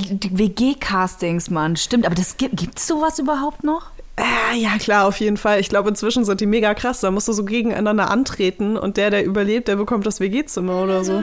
WG-Castings, Mann, stimmt. Aber das gibt es sowas überhaupt noch? Äh, ja, klar, auf jeden Fall. Ich glaube, inzwischen sind die mega krass. Da musst du so gegeneinander antreten und der, der überlebt, der bekommt das WG-Zimmer oder so.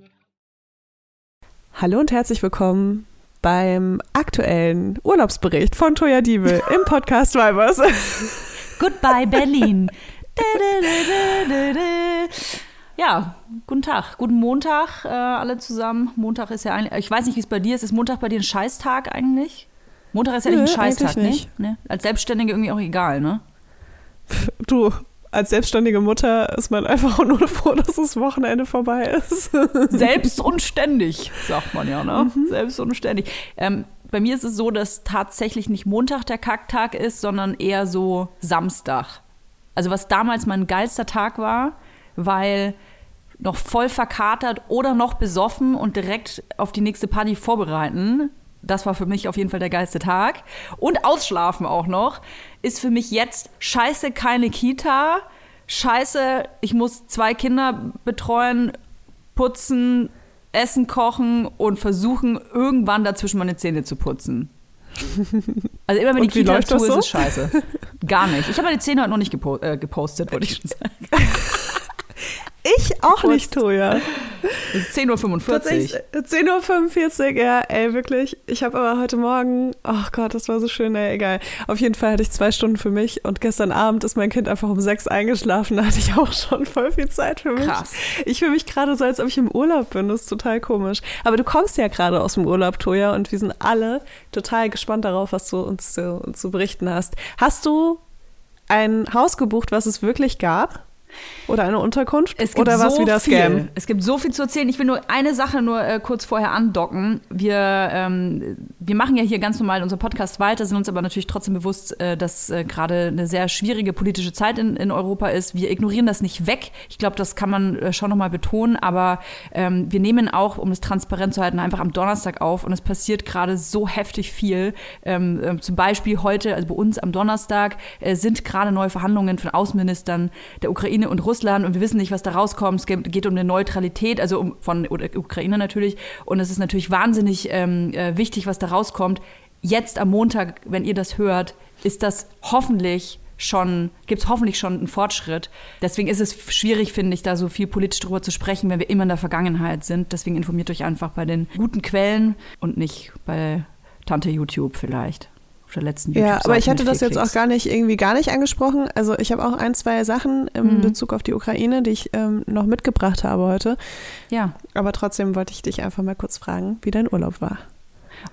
Hallo und herzlich willkommen beim aktuellen Urlaubsbericht von Toya Diebel im Podcast Vibers. Goodbye Berlin. ja, guten Tag, guten Montag äh, alle zusammen. Montag ist ja eigentlich, ich weiß nicht, wie es bei dir ist. Ist Montag bei dir ein Scheißtag eigentlich? Montag ist ja Nö, nicht ein Scheißtag, nicht. Ne? Als Selbstständige irgendwie auch egal, ne? Du, als selbstständige Mutter ist man einfach nur froh, dass das Wochenende vorbei ist. Selbst und ständig, sagt man ja, ne? Mhm. Selbst und ständig. Ähm, bei mir ist es so, dass tatsächlich nicht Montag der Kacktag ist, sondern eher so Samstag. Also was damals mein geilster Tag war, weil noch voll verkatert oder noch besoffen und direkt auf die nächste Party vorbereiten. Das war für mich auf jeden Fall der geilste Tag. Und ausschlafen auch noch ist für mich jetzt scheiße keine Kita, scheiße, ich muss zwei Kinder betreuen, putzen, Essen kochen und versuchen, irgendwann dazwischen meine Zähne zu putzen. Also immer wenn die Kita zu ist, so? ist es scheiße. Gar nicht. Ich habe meine Zähne heute noch nicht gepo äh, gepostet, wollte ich schon sagen. Ich auch nicht, Toja. Es ist 10.45 Uhr. 10.45 Uhr, ja, ey, wirklich. Ich habe aber heute Morgen, ach oh Gott, das war so schön, ey, egal. Auf jeden Fall hatte ich zwei Stunden für mich und gestern Abend ist mein Kind einfach um sechs eingeschlafen. Da hatte ich auch schon voll viel Zeit für mich. Krass. Ich fühle mich gerade so, als ob ich im Urlaub bin. Das ist total komisch. Aber du kommst ja gerade aus dem Urlaub, Toja, und wir sind alle total gespannt darauf, was du uns zu, zu berichten hast. Hast du ein Haus gebucht, was es wirklich gab? Oder eine Unterkunft? Es gibt Oder was so wieder viel. Scam? Es gibt so viel zu erzählen. Ich will nur eine Sache nur äh, kurz vorher andocken. Wir, ähm, wir machen ja hier ganz normal unseren Podcast weiter, sind uns aber natürlich trotzdem bewusst, äh, dass äh, gerade eine sehr schwierige politische Zeit in, in Europa ist. Wir ignorieren das nicht weg. Ich glaube, das kann man äh, schon nochmal betonen. Aber ähm, wir nehmen auch, um es transparent zu halten, einfach am Donnerstag auf. Und es passiert gerade so heftig viel. Ähm, ähm, zum Beispiel heute, also bei uns am Donnerstag, äh, sind gerade neue Verhandlungen von Außenministern der Ukraine und Russland und wir wissen nicht, was da rauskommt. Es geht um eine Neutralität, also um, von Ukraine natürlich. Und es ist natürlich wahnsinnig ähm, äh, wichtig, was da rauskommt. Jetzt am Montag, wenn ihr das hört, ist das hoffentlich schon, gibt es hoffentlich schon einen Fortschritt. Deswegen ist es schwierig, finde ich, da so viel politisch drüber zu sprechen, wenn wir immer in der Vergangenheit sind. Deswegen informiert euch einfach bei den guten Quellen und nicht bei Tante YouTube vielleicht. Auf der letzten Ja, aber ich hatte das jetzt auch gar nicht irgendwie gar nicht angesprochen. Also ich habe auch ein, zwei Sachen in Mhm. Bezug auf die Ukraine, die ich ähm, noch mitgebracht habe heute. Ja. Aber trotzdem wollte ich dich einfach mal kurz fragen, wie dein Urlaub war.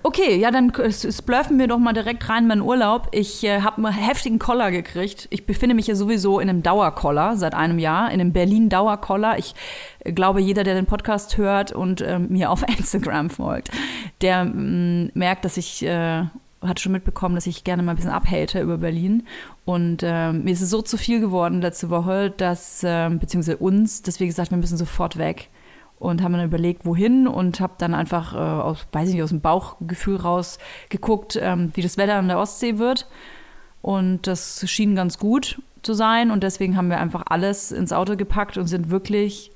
Okay, ja, dann splurfen wir doch mal direkt rein in meinen Urlaub. Ich äh, habe einen heftigen Koller gekriegt. Ich befinde mich ja sowieso in einem Dauerkoller seit einem Jahr, in einem Berlin-Dauerkoller. Ich äh, glaube, jeder, der den Podcast hört und ähm, mir auf Instagram folgt, der mm, merkt, dass ich äh, hat schon mitbekommen, dass ich gerne mal ein bisschen abhate über Berlin. Und ähm, mir ist es so zu viel geworden letzte Woche, dass, ähm, beziehungsweise uns, dass wir gesagt, wir müssen sofort weg und haben dann überlegt, wohin und habe dann einfach äh, aus, weiß ich nicht, aus dem Bauchgefühl raus geguckt, ähm, wie das Wetter an der Ostsee wird. Und das schien ganz gut zu sein und deswegen haben wir einfach alles ins Auto gepackt und sind wirklich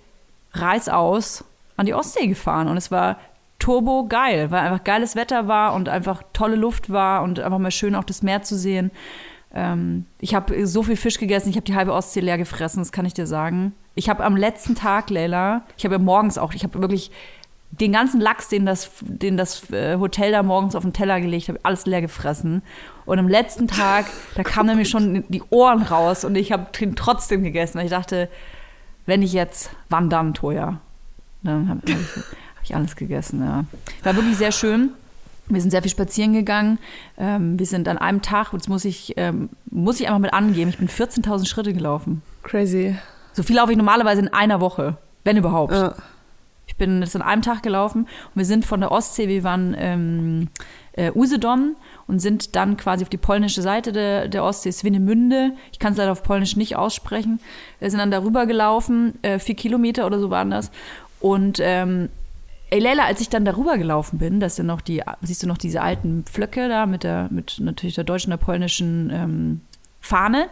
reißaus an die Ostsee gefahren und es war turbo geil, weil einfach geiles Wetter war und einfach tolle Luft war und einfach mal schön auch das Meer zu sehen. Ähm, ich habe so viel Fisch gegessen, ich habe die halbe Ostsee leer gefressen, das kann ich dir sagen. Ich habe am letzten Tag, Leila, ich habe ja morgens auch, ich habe wirklich den ganzen Lachs, den das, den das äh, Hotel da morgens auf den Teller gelegt hat, alles leer gefressen. Und am letzten Tag, da kamen nämlich schon die Ohren raus und ich habe den trotzdem gegessen. Ich dachte, wenn ich jetzt, wann dann, Toja? Dann habe hab ich, hab ich alles gegessen, ja. War wirklich sehr schön. Wir sind sehr viel spazieren gegangen. Ähm, wir sind an einem Tag, und das muss ich, ähm, muss ich einfach mit angeben, ich bin 14.000 Schritte gelaufen. Crazy. So viel laufe ich normalerweise in einer Woche, wenn überhaupt. Ja. Ich bin das an einem Tag gelaufen und wir sind von der Ostsee, wir waren ähm, äh, Usedom und sind dann quasi auf die polnische Seite der, der Ostsee, Swinemünde. Ich kann es leider auf Polnisch nicht aussprechen. Wir sind dann darüber gelaufen, äh, vier Kilometer oder so waren das. Und ähm, ey Leila, als ich dann darüber gelaufen bin, das sind noch die, siehst du noch diese alten Pflöcke da mit der, mit natürlich der deutschen, der polnischen ähm, Fahne.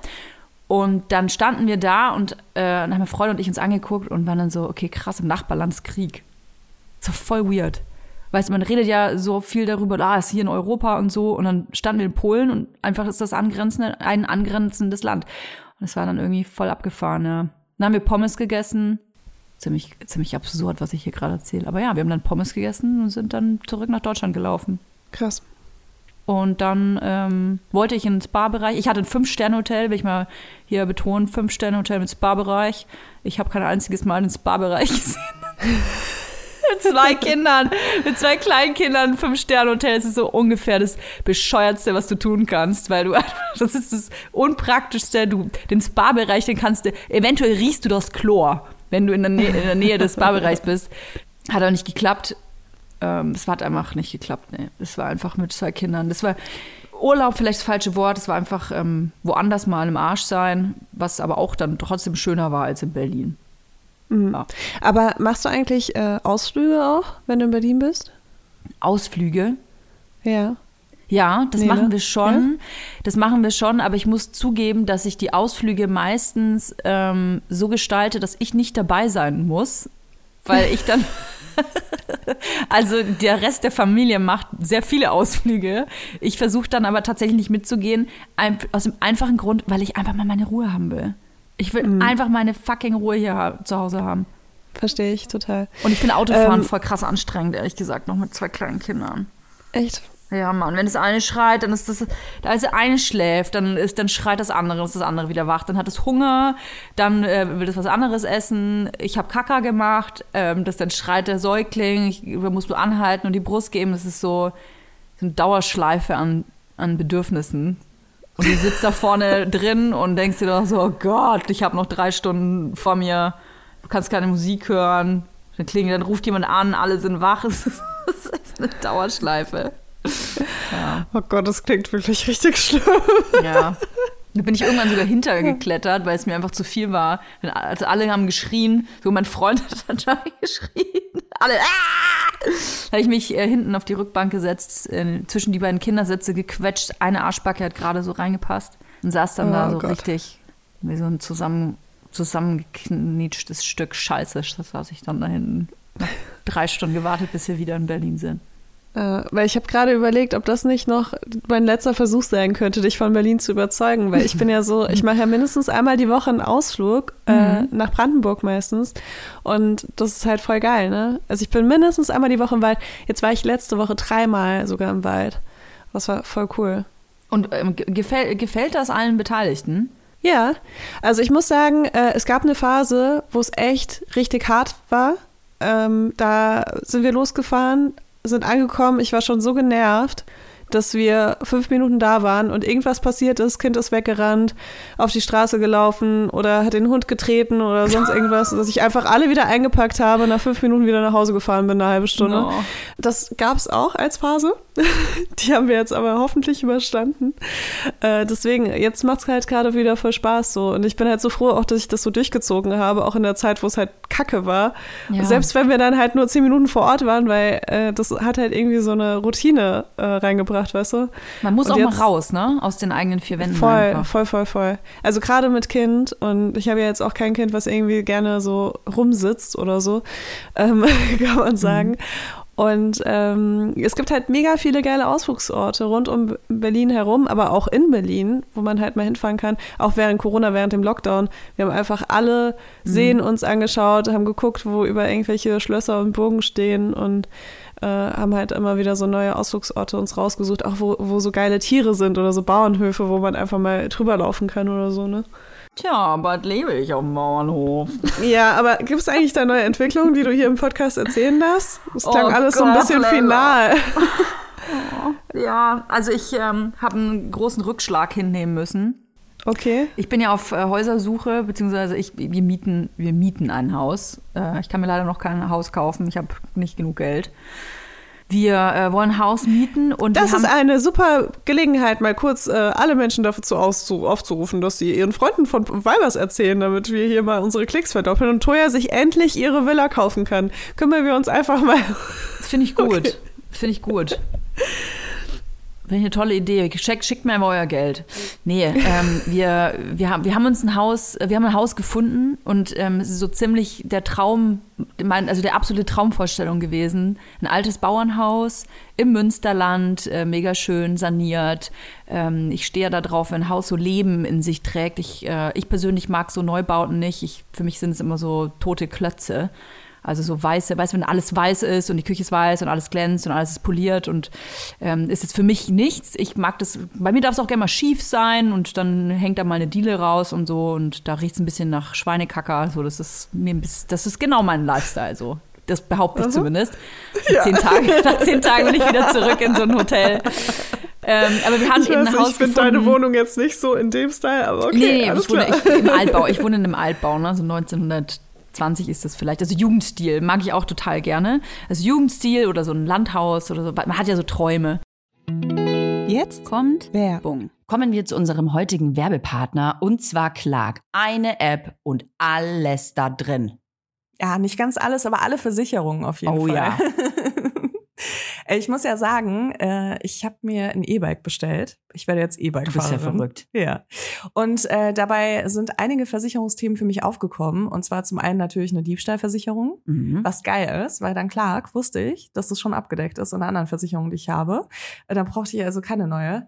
Und dann standen wir da und äh, haben mein Freund und ich uns angeguckt und waren dann so, okay, krass, im Nachbarland Krieg. So voll weird. Weißt du, man redet ja so viel darüber, ah, ist hier in Europa und so. Und dann standen wir in Polen und einfach ist das angrenzende, ein angrenzendes Land. Und es war dann irgendwie voll abgefahren, ja. Dann haben wir Pommes gegessen. Ziemlich, ziemlich absurd, was ich hier gerade erzähle. Aber ja, wir haben dann Pommes gegessen und sind dann zurück nach Deutschland gelaufen. Krass. Und dann ähm, wollte ich in den Spa-Bereich. Ich hatte ein Fünf-Sterne-Hotel, will ich mal hier betonen, Fünf-Sterne-Hotel mit Spa-Bereich. Ich habe kein einziges Mal den Spa-Bereich gesehen. mit zwei Kindern, mit zwei kleinen Kindern, Fünf-Sterne-Hotel. Das ist so ungefähr das Bescheuertste, was du tun kannst, weil du, das ist das Unpraktischste. Du, den Spa-Bereich, den kannst du, eventuell riechst du das Chlor, wenn du in der Nähe, in der Nähe des Spa-Bereichs bist. Hat aber nicht geklappt. Ähm, es hat einfach nicht geklappt, nee. Es war einfach mit zwei Kindern. Das war Urlaub, vielleicht das falsche Wort. Es war einfach ähm, woanders mal im Arsch sein, was aber auch dann trotzdem schöner war als in Berlin. Mhm. Ja. Aber machst du eigentlich äh, Ausflüge auch, wenn du in Berlin bist? Ausflüge. Ja. Ja, das Nee, machen ne? wir schon. Das machen wir schon, aber ich muss zugeben, dass ich die Ausflüge meistens ähm, so gestalte, dass ich nicht dabei sein muss, weil ich dann. also der Rest der Familie macht sehr viele Ausflüge. Ich versuche dann aber tatsächlich nicht mitzugehen, aus dem einfachen Grund, weil ich einfach mal meine Ruhe haben will. Ich will Mhm. einfach meine fucking Ruhe hier zu Hause haben. Verstehe ich total. Und ich finde Autofahren Ähm, voll krass anstrengend, ehrlich gesagt, noch mit zwei kleinen Kindern. Echt? Ja, Mann, wenn das eine schreit, dann ist das, als der eine schläft, dann ist, dann schreit das andere, dann ist das andere wieder wach, dann hat es Hunger, dann äh, will es was anderes essen. Ich habe Kaka gemacht, ähm, das dann schreit der Säugling, ich, da musst du anhalten und die Brust geben. Das ist so, so eine Dauerschleife an, an Bedürfnissen. Und du sitzt da vorne drin und denkst dir doch so, oh Gott, ich habe noch drei Stunden vor mir, du kannst keine Musik hören. Dann klingelt, dann ruft jemand an, alle sind wach. Es ist eine Dauerschleife. Ja. Oh Gott, das klingt wirklich richtig schlimm. Ja. Da bin ich irgendwann sogar hintergeklettert, weil es mir einfach zu viel war. Also alle haben geschrien. So mein Freund hat dann geschrien. Alle. Ah! Da habe ich mich äh, hinten auf die Rückbank gesetzt, äh, zwischen die beiden Kindersitze gequetscht. Eine Arschbacke hat gerade so reingepasst und saß dann oh, da so Gott. richtig wie so ein zusammen, zusammengeknietschtes Stück Scheiße. Das saß ich dann da hinten. Drei Stunden gewartet, bis wir wieder in Berlin sind. Äh, weil ich habe gerade überlegt, ob das nicht noch mein letzter Versuch sein könnte, dich von Berlin zu überzeugen, weil ich bin ja so, ich mache ja mindestens einmal die Woche einen Ausflug äh, mhm. nach Brandenburg meistens und das ist halt voll geil, ne? Also ich bin mindestens einmal die Woche im Wald. Jetzt war ich letzte Woche dreimal sogar im Wald. Das war voll cool. Und ähm, gefällt, gefällt das allen Beteiligten? Ja, also ich muss sagen, äh, es gab eine Phase, wo es echt richtig hart war. Ähm, da sind wir losgefahren, sind angekommen, ich war schon so genervt dass wir fünf Minuten da waren und irgendwas passiert ist, Kind ist weggerannt, auf die Straße gelaufen oder hat den Hund getreten oder sonst irgendwas, dass ich einfach alle wieder eingepackt habe und nach fünf Minuten wieder nach Hause gefahren bin, eine halbe Stunde. No. Das gab es auch als Phase. Die haben wir jetzt aber hoffentlich überstanden. Äh, deswegen, jetzt macht es halt gerade wieder voll Spaß so. Und ich bin halt so froh, auch dass ich das so durchgezogen habe, auch in der Zeit, wo es halt kacke war. Ja. Selbst wenn wir dann halt nur zehn Minuten vor Ort waren, weil äh, das hat halt irgendwie so eine Routine äh, reingebracht gebracht, weißt du? Man muss und auch jetzt, mal raus, ne? Aus den eigenen vier Wänden. Voll, einfach. voll, voll, voll. Also gerade mit Kind und ich habe ja jetzt auch kein Kind, was irgendwie gerne so rumsitzt oder so, ähm, kann man sagen. Mhm. Und ähm, es gibt halt mega viele geile Ausflugsorte rund um Berlin herum, aber auch in Berlin, wo man halt mal hinfahren kann. Auch während Corona, während dem Lockdown. Wir haben einfach alle mhm. Seen uns angeschaut, haben geguckt, wo über irgendwelche Schlösser und Burgen stehen und äh, haben halt immer wieder so neue Ausflugsorte uns rausgesucht, auch wo, wo so geile Tiere sind oder so Bauernhöfe, wo man einfach mal drüber laufen kann oder so, ne? Tja, bald lebe ich auf dem Bauernhof. Ja, aber gibt es eigentlich da neue Entwicklungen, die du hier im Podcast erzählen darfst? Es klang oh alles Gott, so ein bisschen final. ja, also ich ähm, habe einen großen Rückschlag hinnehmen müssen. Okay. Ich bin ja auf äh, Häusersuche, beziehungsweise ich, wir, mieten, wir mieten ein Haus. Äh, ich kann mir leider noch kein Haus kaufen, ich habe nicht genug Geld. Wir äh, wollen ein Haus mieten und das ist eine super Gelegenheit, mal kurz äh, alle Menschen dazu aufzurufen, dass sie ihren Freunden von Weibers erzählen, damit wir hier mal unsere Klicks verdoppeln und Toya sich endlich ihre Villa kaufen kann. Kümmern wir uns einfach mal. Das finde ich gut. Okay. Finde ich gut. Finde ich eine tolle Idee. Schickt, schickt mir mal euer Geld. Nee, ähm, wir, wir, haben, wir haben uns ein Haus, wir haben ein Haus gefunden und ähm, es ist so ziemlich der Traum, mein, also der absolute Traumvorstellung gewesen. Ein altes Bauernhaus im Münsterland, äh, mega schön saniert. Ähm, ich stehe da drauf, wenn ein Haus so Leben in sich trägt. Ich, äh, ich persönlich mag so Neubauten nicht. Ich, für mich sind es immer so tote Klötze. Also so weiße, weißt du, wenn alles weiß ist und die Küche ist weiß und alles glänzt und alles ist poliert und ähm, ist es für mich nichts. Ich mag das, bei mir darf es auch gerne mal schief sein und dann hängt da mal eine Diele raus und so und da riecht es ein bisschen nach Schweinekacker. So, das ist mir das ist genau mein Lifestyle so. Das behaupte ich Aha. zumindest. Ja. zehn Tagen, nach zehn Tagen bin ich wieder zurück in so ein Hotel. Ähm, aber wir haben ich eben ein Haus Ich finde deine Wohnung jetzt nicht so in dem Style, aber okay. Nee, nee ich wohne ich, im Altbau. Ich wohne in einem Altbau, ne, so 1900 20 ist das vielleicht. Also Jugendstil mag ich auch total gerne. Also Jugendstil oder so ein Landhaus oder so. Man hat ja so Träume. Jetzt kommt Werbung. Kommen wir zu unserem heutigen Werbepartner und zwar Clark. Eine App und alles da drin. Ja, nicht ganz alles, aber alle Versicherungen auf jeden oh, Fall. Oh ja. Äh, ich muss ja sagen, äh, ich habe mir ein E-Bike bestellt. Ich werde jetzt E-Bike fahren. Du bist ja verrückt. Ja. Und äh, dabei sind einige Versicherungsthemen für mich aufgekommen. Und zwar zum einen natürlich eine Diebstahlversicherung, mhm. was geil ist, weil dann klar wusste ich, dass das schon abgedeckt ist in einer anderen Versicherung, die ich habe. Äh, dann brauchte ich also keine neue.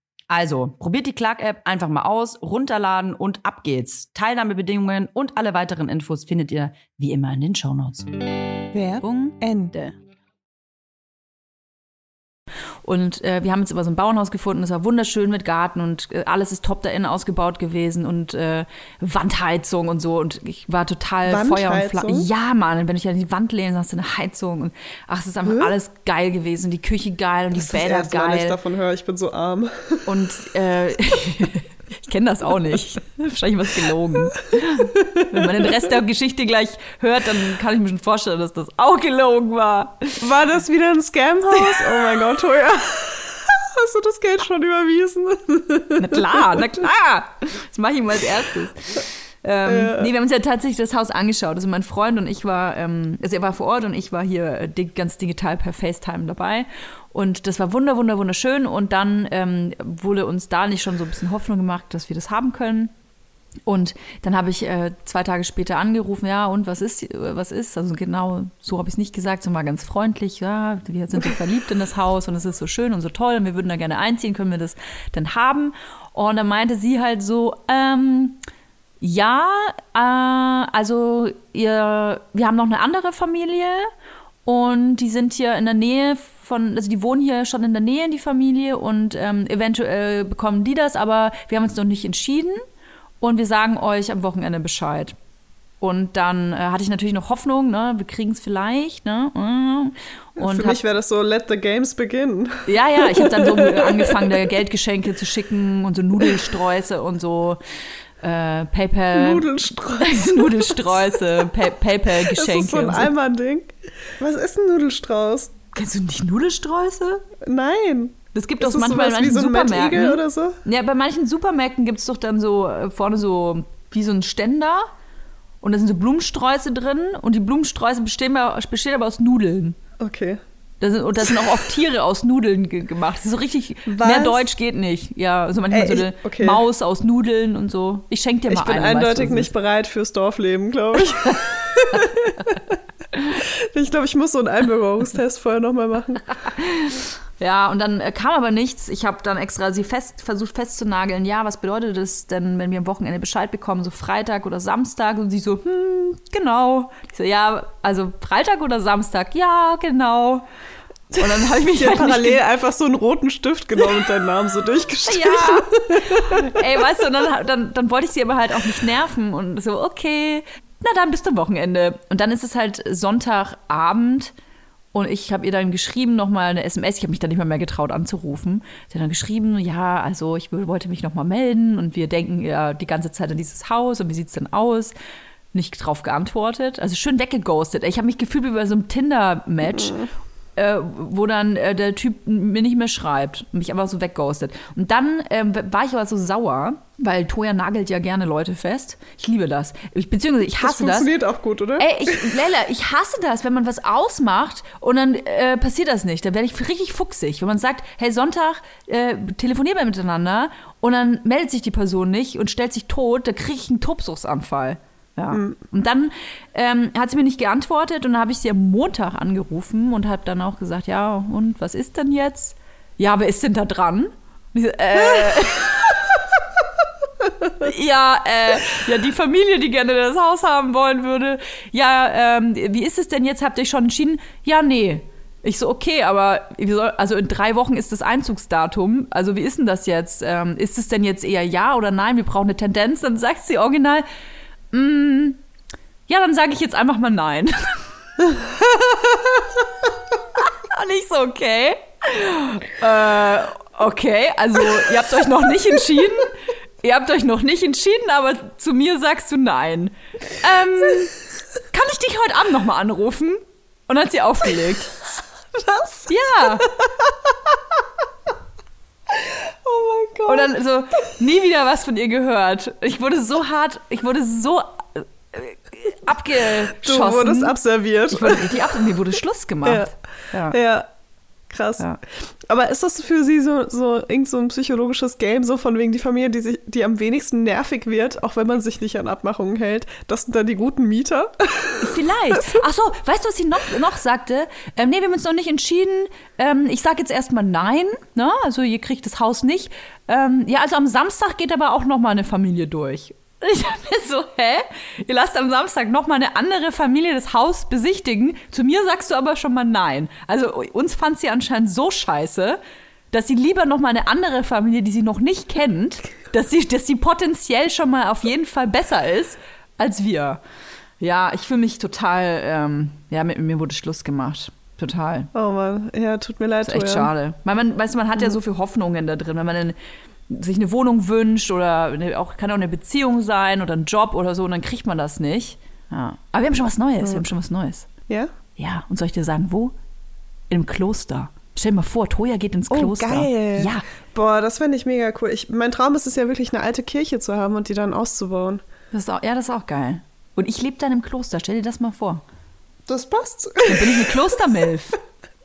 Also, probiert die Clark-App einfach mal aus, runterladen und ab geht's. Teilnahmebedingungen und alle weiteren Infos findet ihr wie immer in den Shownotes. Werbung Ende. Und äh, wir haben jetzt aber so ein Bauernhaus gefunden, es war wunderschön mit Garten und äh, alles ist top da innen ausgebaut gewesen und äh, Wandheizung und so. Und ich war total Feuer und Flamme. Ja, Mann, wenn ich an die Wand lehne, hast du eine Heizung. Und ach, es ist einfach hm? alles geil gewesen. Die Küche geil und das die Bäder geil. Mal, ich davon höre, ich bin so arm. Und äh, kenne das auch nicht. Wahrscheinlich was gelogen. Wenn man den Rest der Geschichte gleich hört, dann kann ich mir schon vorstellen, dass das auch gelogen war. War das wieder ein Scamhaus? Oh mein Gott, Toja. Hast du das Geld schon überwiesen? Na klar, na klar. Das mache ich mal als erstes. Ähm, ja. Nee, wir haben uns ja tatsächlich das Haus angeschaut. Also mein Freund und ich war, ähm, also er war vor Ort und ich war hier äh, ganz digital per FaceTime dabei. Und das war wunder, wunder, wunderschön. Und dann ähm, wurde uns da nicht schon so ein bisschen Hoffnung gemacht, dass wir das haben können. Und dann habe ich äh, zwei Tage später angerufen, ja, und was ist, was ist? Also genau so habe ich es nicht gesagt, sondern mal ganz freundlich, ja, wir sind so verliebt in das Haus und es ist so schön und so toll und wir würden da gerne einziehen, können wir das denn haben? Und dann meinte sie halt so, ähm, ja, äh, also ihr, wir haben noch eine andere Familie und die sind hier in der Nähe von, also die wohnen hier schon in der Nähe, die Familie, und ähm, eventuell bekommen die das, aber wir haben uns noch nicht entschieden und wir sagen euch am Wochenende Bescheid. Und dann äh, hatte ich natürlich noch Hoffnung, ne, wir kriegen es vielleicht, ne? Und Für mich wäre das so, let the games begin. Ja, ja, ich habe dann so angefangen, da Geldgeschenke zu schicken und so Nudelsträuße und so äh, PayPal. Nudelsträuße. Nudelsträuße, Pay PayPal-Geschenke. Das ist so ein. Eimer-Ding. Was ist ein Nudelstrauß? Kennst du nicht Nudelsträuße? Nein. Das gibt es manchmal in manchen so Supermärkten. Oder so? Ja, bei manchen Supermärkten gibt es doch dann so äh, vorne so wie so ein Ständer und da sind so Blumensträuße drin und die Blumensträuße bestehen, bestehen aber aus Nudeln. Okay. Da sind, und da sind auch oft Tiere aus Nudeln ge gemacht. Das ist so richtig, Was? mehr Deutsch geht nicht. Ja, also manchmal Ey, ich, so eine okay. Maus aus Nudeln und so. Ich schenke dir mal Ich bin eine, eindeutig weißt du, nicht bereit fürs Dorfleben, glaube ich. ich glaube, ich muss so einen Einbürgerungstest vorher nochmal machen. Ja, und dann äh, kam aber nichts. Ich habe dann extra sie fest, versucht festzunageln. Ja, was bedeutet das denn, wenn wir am Wochenende Bescheid bekommen, so Freitag oder Samstag? Und sie so, hm, genau. Ich so, ja, also Freitag oder Samstag? Ja, genau. Und dann habe ich mich halt parallel einfach so einen roten Stift genommen und deinen Namen so durchgestrichen. Ja. Ey, weißt du, und dann, dann, dann wollte ich sie aber halt auch nicht nerven und so, okay, na dann bis zum Wochenende. Und dann ist es halt Sonntagabend und ich habe ihr dann geschrieben, nochmal eine SMS. Ich habe mich dann nicht mal mehr getraut anzurufen. Sie hat dann geschrieben, ja, also ich wollte mich nochmal melden und wir denken ja die ganze Zeit an dieses Haus und wie sieht es denn aus? Nicht drauf geantwortet. Also schön weggeghostet. Ich habe mich gefühlt wie bei so einem Tinder-Match. Mhm äh, wo dann äh, der Typ mir nicht mehr schreibt und mich einfach so wegghostet. Und dann ähm, war ich aber so sauer, weil Toya nagelt ja gerne Leute fest. Ich liebe das. Ich, beziehungsweise ich hasse das. Das funktioniert auch gut, oder? Ey, ich, Lella, ich hasse das, wenn man was ausmacht und dann äh, passiert das nicht. Da werde ich richtig fuchsig. Wenn man sagt, hey, Sonntag äh, telefonieren wir miteinander und dann meldet sich die Person nicht und stellt sich tot, da kriege ich einen Tobsuchtsanfall. Ja. Mhm. Und dann ähm, hat sie mir nicht geantwortet und dann habe ich sie am Montag angerufen und habe dann auch gesagt, ja, und was ist denn jetzt? Ja, wer ist denn da dran? So, äh, ja, äh, ja, die Familie, die gerne das Haus haben wollen würde. Ja, ähm, wie ist es denn jetzt? Habt ihr schon entschieden? Ja, nee. Ich so, okay, aber soll, also in drei Wochen ist das Einzugsdatum. Also wie ist denn das jetzt? Ähm, ist es denn jetzt eher ja oder nein? Wir brauchen eine Tendenz. Dann sagt sie original, mm, ja, dann sage ich jetzt einfach mal nein. Und ich so, okay. Äh, okay, also ihr habt euch noch nicht entschieden. Ihr habt euch noch nicht entschieden, aber zu mir sagst du nein. Ähm, kann ich dich heute Abend noch mal anrufen? Und hat sie aufgelegt. Was? Ja. Oh mein Gott. Und dann so, nie wieder was von ihr gehört. Ich wurde so hart, ich wurde so äh, abgeschossen. du wurdest abserviert. Ich wurde richtig ab, mir wurde Schluss gemacht. Ja. ja. Krass. Ja. Aber ist das für Sie so, so irgend so ein psychologisches Game, so von wegen die Familie, die, sich, die am wenigsten nervig wird, auch wenn man sich nicht an Abmachungen hält? Das sind dann die guten Mieter? Vielleicht. Ach so, weißt du, was sie noch, noch sagte? Ähm, nee, wir haben uns noch nicht entschieden. Ähm, ich sage jetzt erstmal nein. Ne? Also ihr kriegt das Haus nicht. Ähm, ja, also am Samstag geht aber auch noch mal eine Familie durch. Ich dachte mir so, hä? Ihr lasst am Samstag noch mal eine andere Familie das Haus besichtigen. Zu mir sagst du aber schon mal nein. Also uns fand sie anscheinend so scheiße, dass sie lieber noch mal eine andere Familie, die sie noch nicht kennt, dass sie, dass sie potenziell schon mal auf jeden Fall besser ist als wir. Ja, ich fühle mich total, ähm, ja, mit mir wurde Schluss gemacht. Total. Oh Mann, ja, tut mir leid. Das ist echt schade. Weil man, weißt du, man hat ja so viel Hoffnungen da drin, wenn man dann sich eine Wohnung wünscht oder eine, auch, kann auch eine Beziehung sein oder ein Job oder so und dann kriegt man das nicht. Ja. Aber wir haben schon was Neues, wir haben schon was Neues. Ja? Ja, und soll ich dir sagen, wo? Im Kloster. Stell dir mal vor, Toja geht ins Oh, Kloster. geil. Ja, Boah, das fände ich mega cool. Ich, mein Traum ist es ja wirklich, eine alte Kirche zu haben und die dann auszubauen. das ist auch, ja, das ist auch geil. Und ich lebe dann im Kloster, stell dir das mal vor. Das passt. Dann bin ich eine Klostermilf.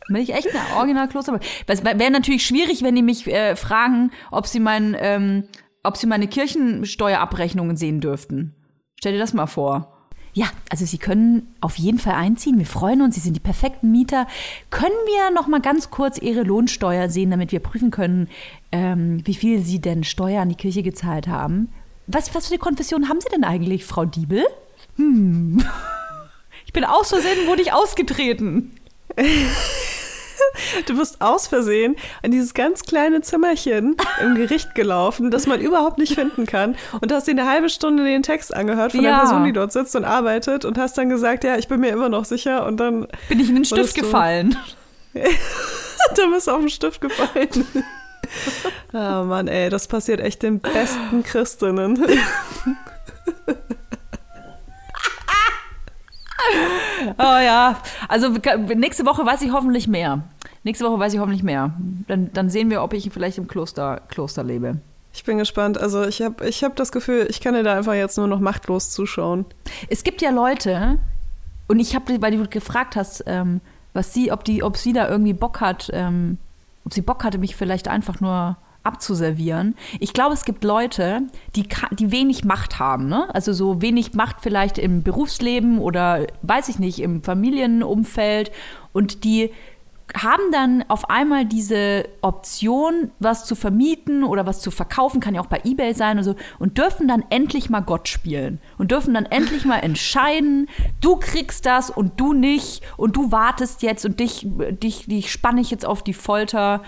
Bin ich echt eine original Klostermilf. Das wäre natürlich schwierig, wenn die mich äh, fragen, ob sie, mein, ähm, ob sie meine Kirchensteuerabrechnungen sehen dürften. Stell dir das mal vor. Ja, also Sie können auf jeden Fall einziehen. Wir freuen uns. Sie sind die perfekten Mieter. Können wir noch mal ganz kurz Ihre Lohnsteuer sehen, damit wir prüfen können, ähm, wie viel Sie denn Steuer an die Kirche gezahlt haben? Was, was für eine Konfession haben Sie denn eigentlich, Frau Diebel? Hm. Ich bin aus Versehen, wurde ich ausgetreten. Du bist aus Versehen in dieses ganz kleine Zimmerchen im Gericht gelaufen, das man überhaupt nicht finden kann. Und hast dir eine halbe Stunde den Text angehört von Ja. der Person, die dort sitzt und arbeitet und hast dann gesagt, ja, ich bin mir immer noch sicher. Und dann, Bin ich in den Stift du- gefallen. dann bist du auf den Stift gefallen. Oh Mann, ey, das passiert echt den besten Christinnen. Oh ja, also nächste Woche weiß ich hoffentlich mehr. Nächste Woche weiß ich hoffentlich mehr. Dann, dann sehen wir, ob ich vielleicht im Kloster, Kloster lebe. Ich bin gespannt. Also ich habe ich hab das Gefühl, ich kann dir da einfach jetzt nur noch machtlos zuschauen. Es gibt ja Leute, und ich habe, weil du gefragt hast, ähm, was sie, ob die, ob sie da irgendwie Bock hat, ähm, ob sie Bock hatte, mich vielleicht einfach nur abzuservieren. Ich glaube, es gibt Leute, die, die wenig Macht haben, ne? Also so wenig Macht vielleicht im Berufsleben oder weiß ich nicht, im Familienumfeld und die haben dann auf einmal diese Option, was zu vermieten oder was zu verkaufen, kann ja auch bei Ebay sein und so, und dürfen dann endlich mal Gott spielen und dürfen dann endlich mal entscheiden, du kriegst das und du nicht und du wartest jetzt und dich, dich, dich spanne ich jetzt auf die Folter.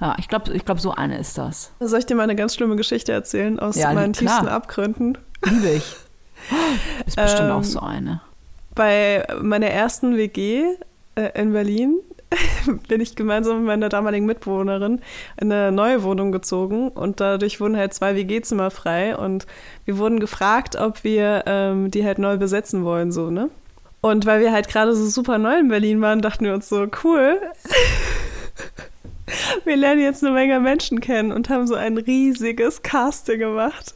Ja, ich glaube, ich glaub, so eine ist das. Soll ich dir mal eine ganz schlimme Geschichte erzählen aus Ja, meinen klar. tiefsten Abgründen? Liebe ich. Ist bestimmt Ähm, auch so eine. Bei meiner ersten WG äh, in Berlin bin ich gemeinsam mit meiner damaligen Mitbewohnerin in eine neue Wohnung gezogen und dadurch wurden halt zwei WG-Zimmer frei und wir wurden gefragt, ob wir ähm, die halt neu besetzen wollen, so, ne? Und weil wir halt gerade so super neu in Berlin waren, dachten wir uns so, cool. Wir lernen jetzt eine Menge Menschen kennen und haben so ein riesiges Casting gemacht.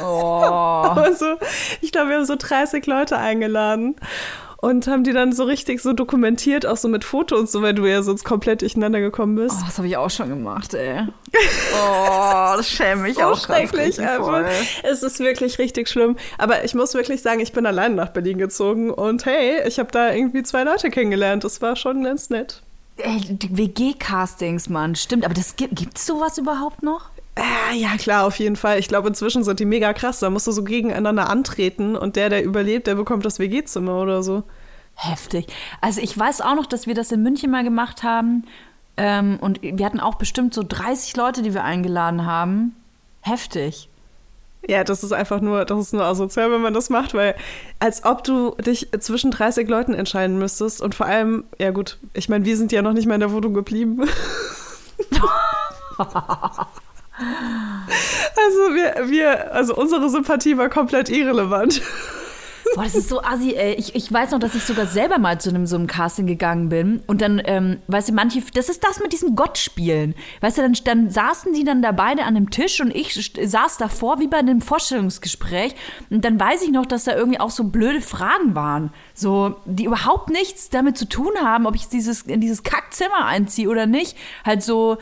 Oh. Also, ich glaube, wir haben so 30 Leute eingeladen und haben die dann so richtig so dokumentiert, auch so mit Fotos, so weil du ja sonst komplett durcheinander gekommen bist. Oh, das habe ich auch schon gemacht, ey. Oh, das schäme mich so auch schrecklich. Also, voll. es ist wirklich richtig schlimm. Aber ich muss wirklich sagen, ich bin allein nach Berlin gezogen und hey, ich habe da irgendwie zwei Leute kennengelernt. Das war schon ganz nett. Die WG-Castings, Mann, stimmt. Aber das gibt, gibt's sowas überhaupt noch? Äh, ja, klar, auf jeden Fall. Ich glaube, inzwischen sind die mega krass. Da musst du so gegeneinander antreten und der, der überlebt, der bekommt das WG-Zimmer oder so. Heftig. Also ich weiß auch noch, dass wir das in München mal gemacht haben. Ähm, und wir hatten auch bestimmt so 30 Leute, die wir eingeladen haben. Heftig. Ja, das ist einfach nur, das ist nur asozial, wenn man das macht, weil als ob du dich zwischen 30 Leuten entscheiden müsstest und vor allem, ja gut, ich meine, wir sind ja noch nicht mal in der Wohnung geblieben. also wir, wir, also unsere Sympathie war komplett irrelevant. Boah, das ist so assi, ey. Ich, ich weiß noch, dass ich sogar selber mal zu einem so einem Casting gegangen bin. Und dann, ähm, weißt du, manche, das ist das mit diesem Gottspielen. Weißt du, dann, dann saßen die dann da beide an dem Tisch und ich saß davor wie bei einem Vorstellungsgespräch. Und dann weiß ich noch, dass da irgendwie auch so blöde Fragen waren. So, die überhaupt nichts damit zu tun haben, ob ich dieses, in dieses Kackzimmer einziehe oder nicht. Halt so,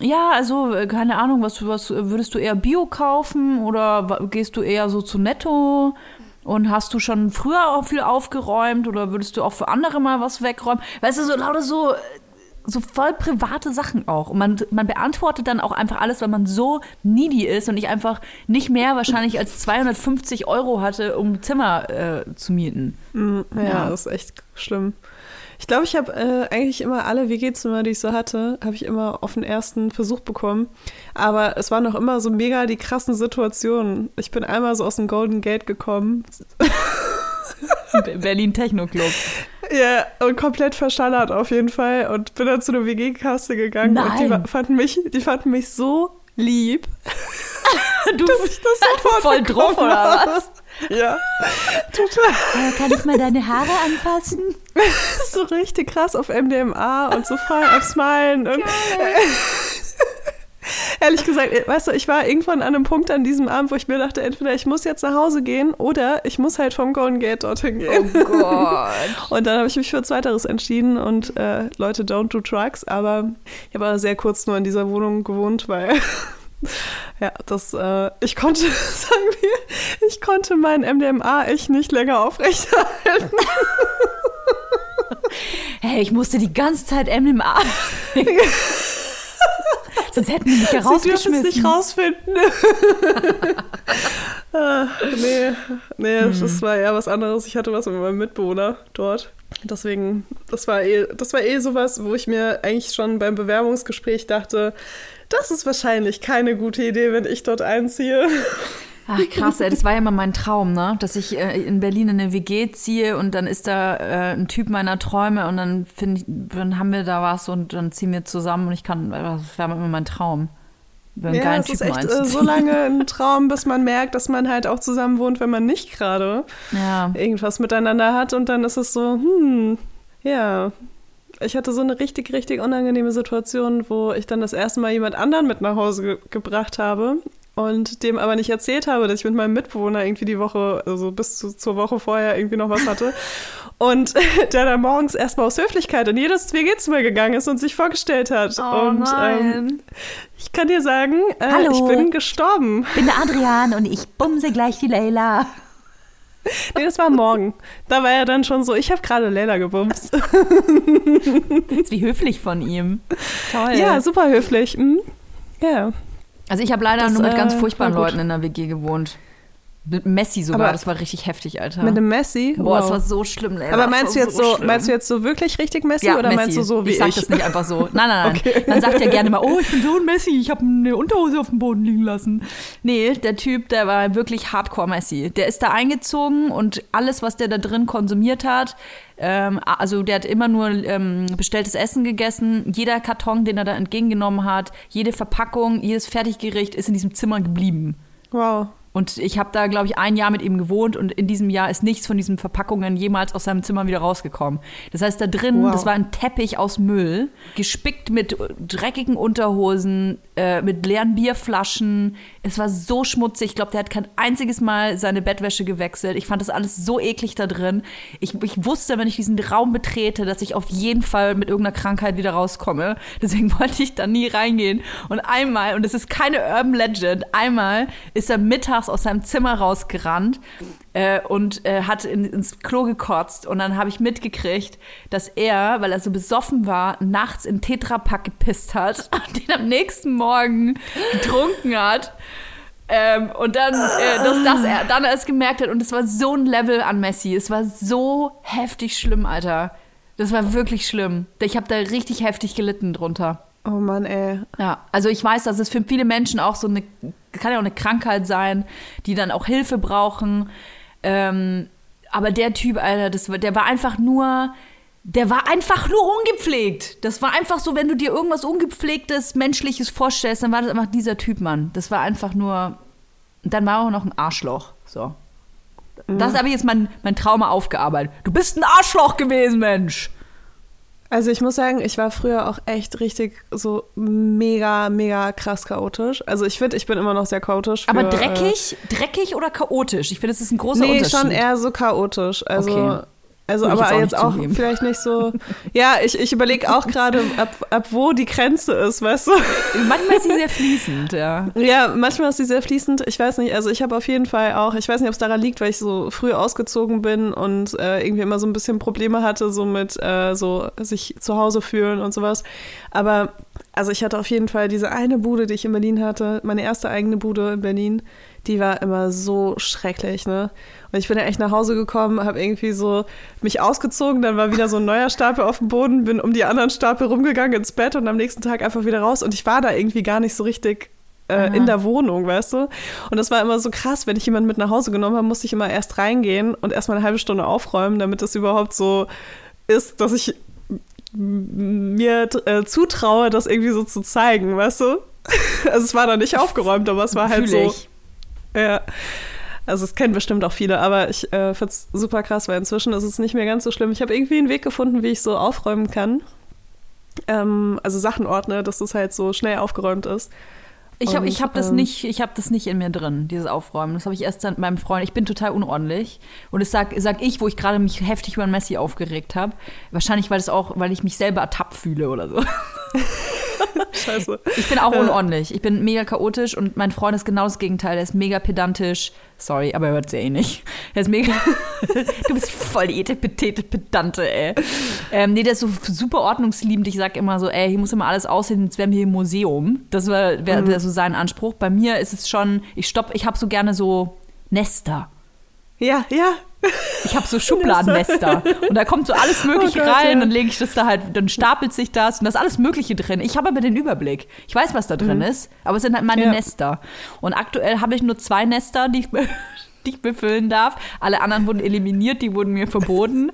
ja, also, äh, keine Ahnung, was, was würdest du eher Bio kaufen oder gehst du eher so zu Netto? Und hast du schon früher auch viel aufgeräumt oder würdest du auch für andere mal was wegräumen? Weißt du, so lauter so, so voll private Sachen auch. Und man, man beantwortet dann auch einfach alles, weil man so needy ist und ich einfach nicht mehr wahrscheinlich als 250 Euro hatte, um Zimmer äh, zu mieten. Mm, ja, ja, das ist echt schlimm. Ich glaube, ich habe äh, eigentlich immer alle WG-Zimmer, die ich so hatte, habe ich immer auf den ersten Versuch bekommen. Aber es waren noch immer so mega die krassen Situationen. Ich bin einmal so aus dem Golden Gate gekommen. Berlin Techno Club. Ja, und komplett verschallert auf jeden Fall. Und bin dann zu einer WG-Kasse gegangen Nein. und die fanden mich, die fanden mich so lieb. du dass ich das sofort voll drauf oder was? Ja, total. Äh, kann ich mal deine Haare anfassen? so richtig krass auf MDMA und so voll auf Smilen. Und Ehrlich gesagt, weißt du, ich war irgendwann an einem Punkt an diesem Abend, wo ich mir dachte, entweder ich muss jetzt nach Hause gehen oder ich muss halt vom Golden Gate dorthin gehen. Oh Gott. und dann habe ich mich für Zweiteres entschieden und äh, Leute, don't do drugs. Aber ich habe sehr kurz nur in dieser Wohnung gewohnt, weil ja, das, äh, ich konnte, sagen wir, ich konnte mein MDMA echt nicht länger aufrechterhalten. hey, ich musste die ganze Zeit MDMA. Sonst hätten die mich ja rausgeschmissen. Sie nicht rausfinden. ah, nee, nee, hm. das war eher was anderes. Ich hatte was mit meinem Mitbewohner dort. Deswegen, das war eh, das war eh sowas, wo ich mir eigentlich schon beim Bewerbungsgespräch dachte, das ist wahrscheinlich keine gute Idee, wenn ich dort einziehe. Ach krass, ey, das war ja immer mein Traum, ne? Dass ich äh, in Berlin in eine WG ziehe und dann ist da äh, ein Typ meiner Träume und dann, ich, dann haben wir da was und dann ziehen wir zusammen und ich kann, das war immer mein Traum. Einen ja, es ist echt äh, so lange ein Traum, bis man merkt, dass man halt auch zusammen wohnt, wenn man nicht gerade ja. irgendwas miteinander hat und dann ist es so, hm, ja, ich hatte so eine richtig, richtig unangenehme Situation, wo ich dann das erste Mal jemand anderen mit nach Hause ge gebracht habe und dem aber nicht erzählt habe, dass ich mit meinem Mitbewohner irgendwie die Woche, also bis zu, zur Woche vorher irgendwie noch was hatte. Und der dann morgens erstmal aus Höflichkeit in jedes WG-Zimmer gegangen ist und sich vorgestellt hat. Oh und ähm, ich kann dir sagen, äh, Hallo, ich bin gestorben. Ich bin der Adrian und ich bumse gleich die Leila. Nee, das war morgen. Da war er dann schon so, ich habe gerade Leila gebumst. Ist wie höflich von ihm. Toll. Ja, super höflich. Mhm. Ja. Also ich habe leider das, nur mit ganz äh, furchtbaren Leuten in der WG gewohnt. Mit Messi sogar, aber das war richtig heftig, Alter. Mit einem Messi? Boah, wow. das war so schlimm, ey. Aber meinst du jetzt so, so meinst du jetzt so wirklich richtig Messi ja, oder Messi. meinst du so wie ich? Ich sag das nicht einfach so. Nein, nein, nein. Okay. Man sagt ja gerne mal, oh, ich bin so ein Messi, ich habe eine Unterhose auf dem Boden liegen lassen. Nee, der Typ, der war wirklich Hardcore Messi. Der ist da eingezogen und alles, was der da drin konsumiert hat, ähm, also der hat immer nur ähm, bestelltes Essen gegessen. Jeder Karton, den er da entgegengenommen hat, jede Verpackung, jedes Fertiggericht ist in diesem Zimmer geblieben. Wow. Und ich habe da, glaube ich, ein Jahr mit ihm gewohnt und in diesem Jahr ist nichts von diesen Verpackungen jemals aus seinem Zimmer wieder rausgekommen. Das heißt, da drin, wow. das war ein Teppich aus Müll, gespickt mit dreckigen Unterhosen, äh, mit leeren Bierflaschen. Es war so schmutzig. Ich glaube, der hat kein einziges Mal seine Bettwäsche gewechselt. Ich fand das alles so eklig da drin. Ich, ich wusste, wenn ich diesen Raum betrete, dass ich auf jeden Fall mit irgendeiner Krankheit wieder rauskomme. Deswegen wollte ich da nie reingehen. Und einmal, und das ist keine Urban Legend, einmal ist er mittags mittags aus seinem Zimmer rausgerannt äh, und äh, hat in, ins Klo gekotzt. Und dann habe ich mitgekriegt, dass er, weil er so besoffen war, nachts in Tetrapack gepisst hat und den am nächsten Morgen getrunken hat. Ähm, und dann, äh, dass das er dann erst gemerkt hat. Und es war so ein Level an Messi. Es war so heftig schlimm, Alter. Das war wirklich schlimm. Ich habe da richtig heftig gelitten drunter. Oh Mann, ey. Ja, also ich weiß, dass es für viele Menschen auch so eine, kann ja auch eine Krankheit sein, die dann auch Hilfe brauchen. Ähm, aber der Typ, Alter, das, der war einfach nur, der war einfach nur ungepflegt. Das war einfach so, wenn du dir irgendwas ungepflegtes, menschliches vorstellst, dann war das einfach dieser Typ, Mann. Das war einfach nur, dann war auch noch ein Arschloch. So. Das habe ich jetzt mein, mein Trauma aufgearbeitet. Du bist ein Arschloch gewesen, Mensch. Also ich muss sagen, ich war früher auch echt richtig so mega, mega krass chaotisch. Also ich finde, ich bin immer noch sehr chaotisch. Für, Aber dreckig, äh, dreckig oder chaotisch? Ich finde, es ist ein großer nee, Unterschied. schon eher so chaotisch. Also Okay. Also Würde aber jetzt jetzt auch auch, zugeben. vielleicht nicht so. Ja, ich, ich überlege auch gerade, ab, ab wo die Grenze ist, weißt du? Manchmal ist sie sehr fließend, ja. Ja, manchmal ist sie sehr fließend. Ich weiß nicht, also ich habe auf jeden Fall auch, ich weiß nicht, ob es daran liegt, weil ich so früh ausgezogen bin und äh, irgendwie immer so ein bisschen Probleme hatte, so mit äh, so sich zu Hause fühlen und sowas. Aber also ich hatte auf jeden Fall diese eine Bude, die ich in Berlin hatte, meine erste eigene Bude in Berlin, die war immer so schrecklich, ne? Und ich bin ja echt nach Hause gekommen, habe irgendwie so mich ausgezogen, dann war wieder so ein neuer Stapel auf dem Boden, bin um die anderen Stapel rumgegangen ins Bett und am nächsten Tag einfach wieder raus und ich war da irgendwie gar nicht so richtig äh, in der Wohnung, weißt du? Und das war immer so krass, wenn ich jemanden mit nach Hause genommen habe, musste ich immer erst reingehen und erst mal eine halbe Stunde aufräumen, damit das überhaupt so ist, dass ich mir äh, zutraue, das irgendwie so zu zeigen, weißt du? Also es war da nicht aufgeräumt, aber es war halt Fühl so. ich. Ja. Also es kennen bestimmt auch viele, aber ich äh, finde es super krass, weil inzwischen ist es nicht mehr ganz so schlimm. Ich habe irgendwie einen Weg gefunden, wie ich so aufräumen kann. Ähm, also Sachen ordne, dass es halt so schnell aufgeräumt ist. Ich habe ich hab das ähm, nicht, ich habe das nicht in mir drin, dieses Aufräumen. Das habe ich erst mit meinem Freund. Ich bin total unordentlich und das sag, sag ich, wo ich gerade mich heftig über Messi aufgeregt habe. Wahrscheinlich weil das auch, weil ich mich selber ertappt fühle oder so. Scheiße. Ich bin auch unordentlich. Ich bin mega chaotisch und mein Freund ist genau das Gegenteil. Er ist mega pedantisch. Sorry, aber er hört es eh nicht. Er ist mega. du bist voll die etepetete Pedante, ey. Ähm, nee, der ist so super ordnungsliebend. Ich sag immer so, ey, hier muss immer alles aussehen, als wären wir im Museum. Das wäre wär, wär so sein Anspruch. Bei mir ist es schon, ich stopp, ich habe so gerne so Nester. Ja, ja. Ich habe so Schubladennester und da kommt so alles Mögliche Oh Gott, rein, ja. dann lege ich das da halt, dann stapelt sich das und da ist alles Mögliche drin. Ich habe aber den Überblick. Ich weiß, was da drin ist, aber es sind halt meine Mhm. Ja. Nester. Und aktuell habe ich nur zwei Nester, die ich, die ich befüllen darf. Alle anderen wurden eliminiert, die wurden mir verboten.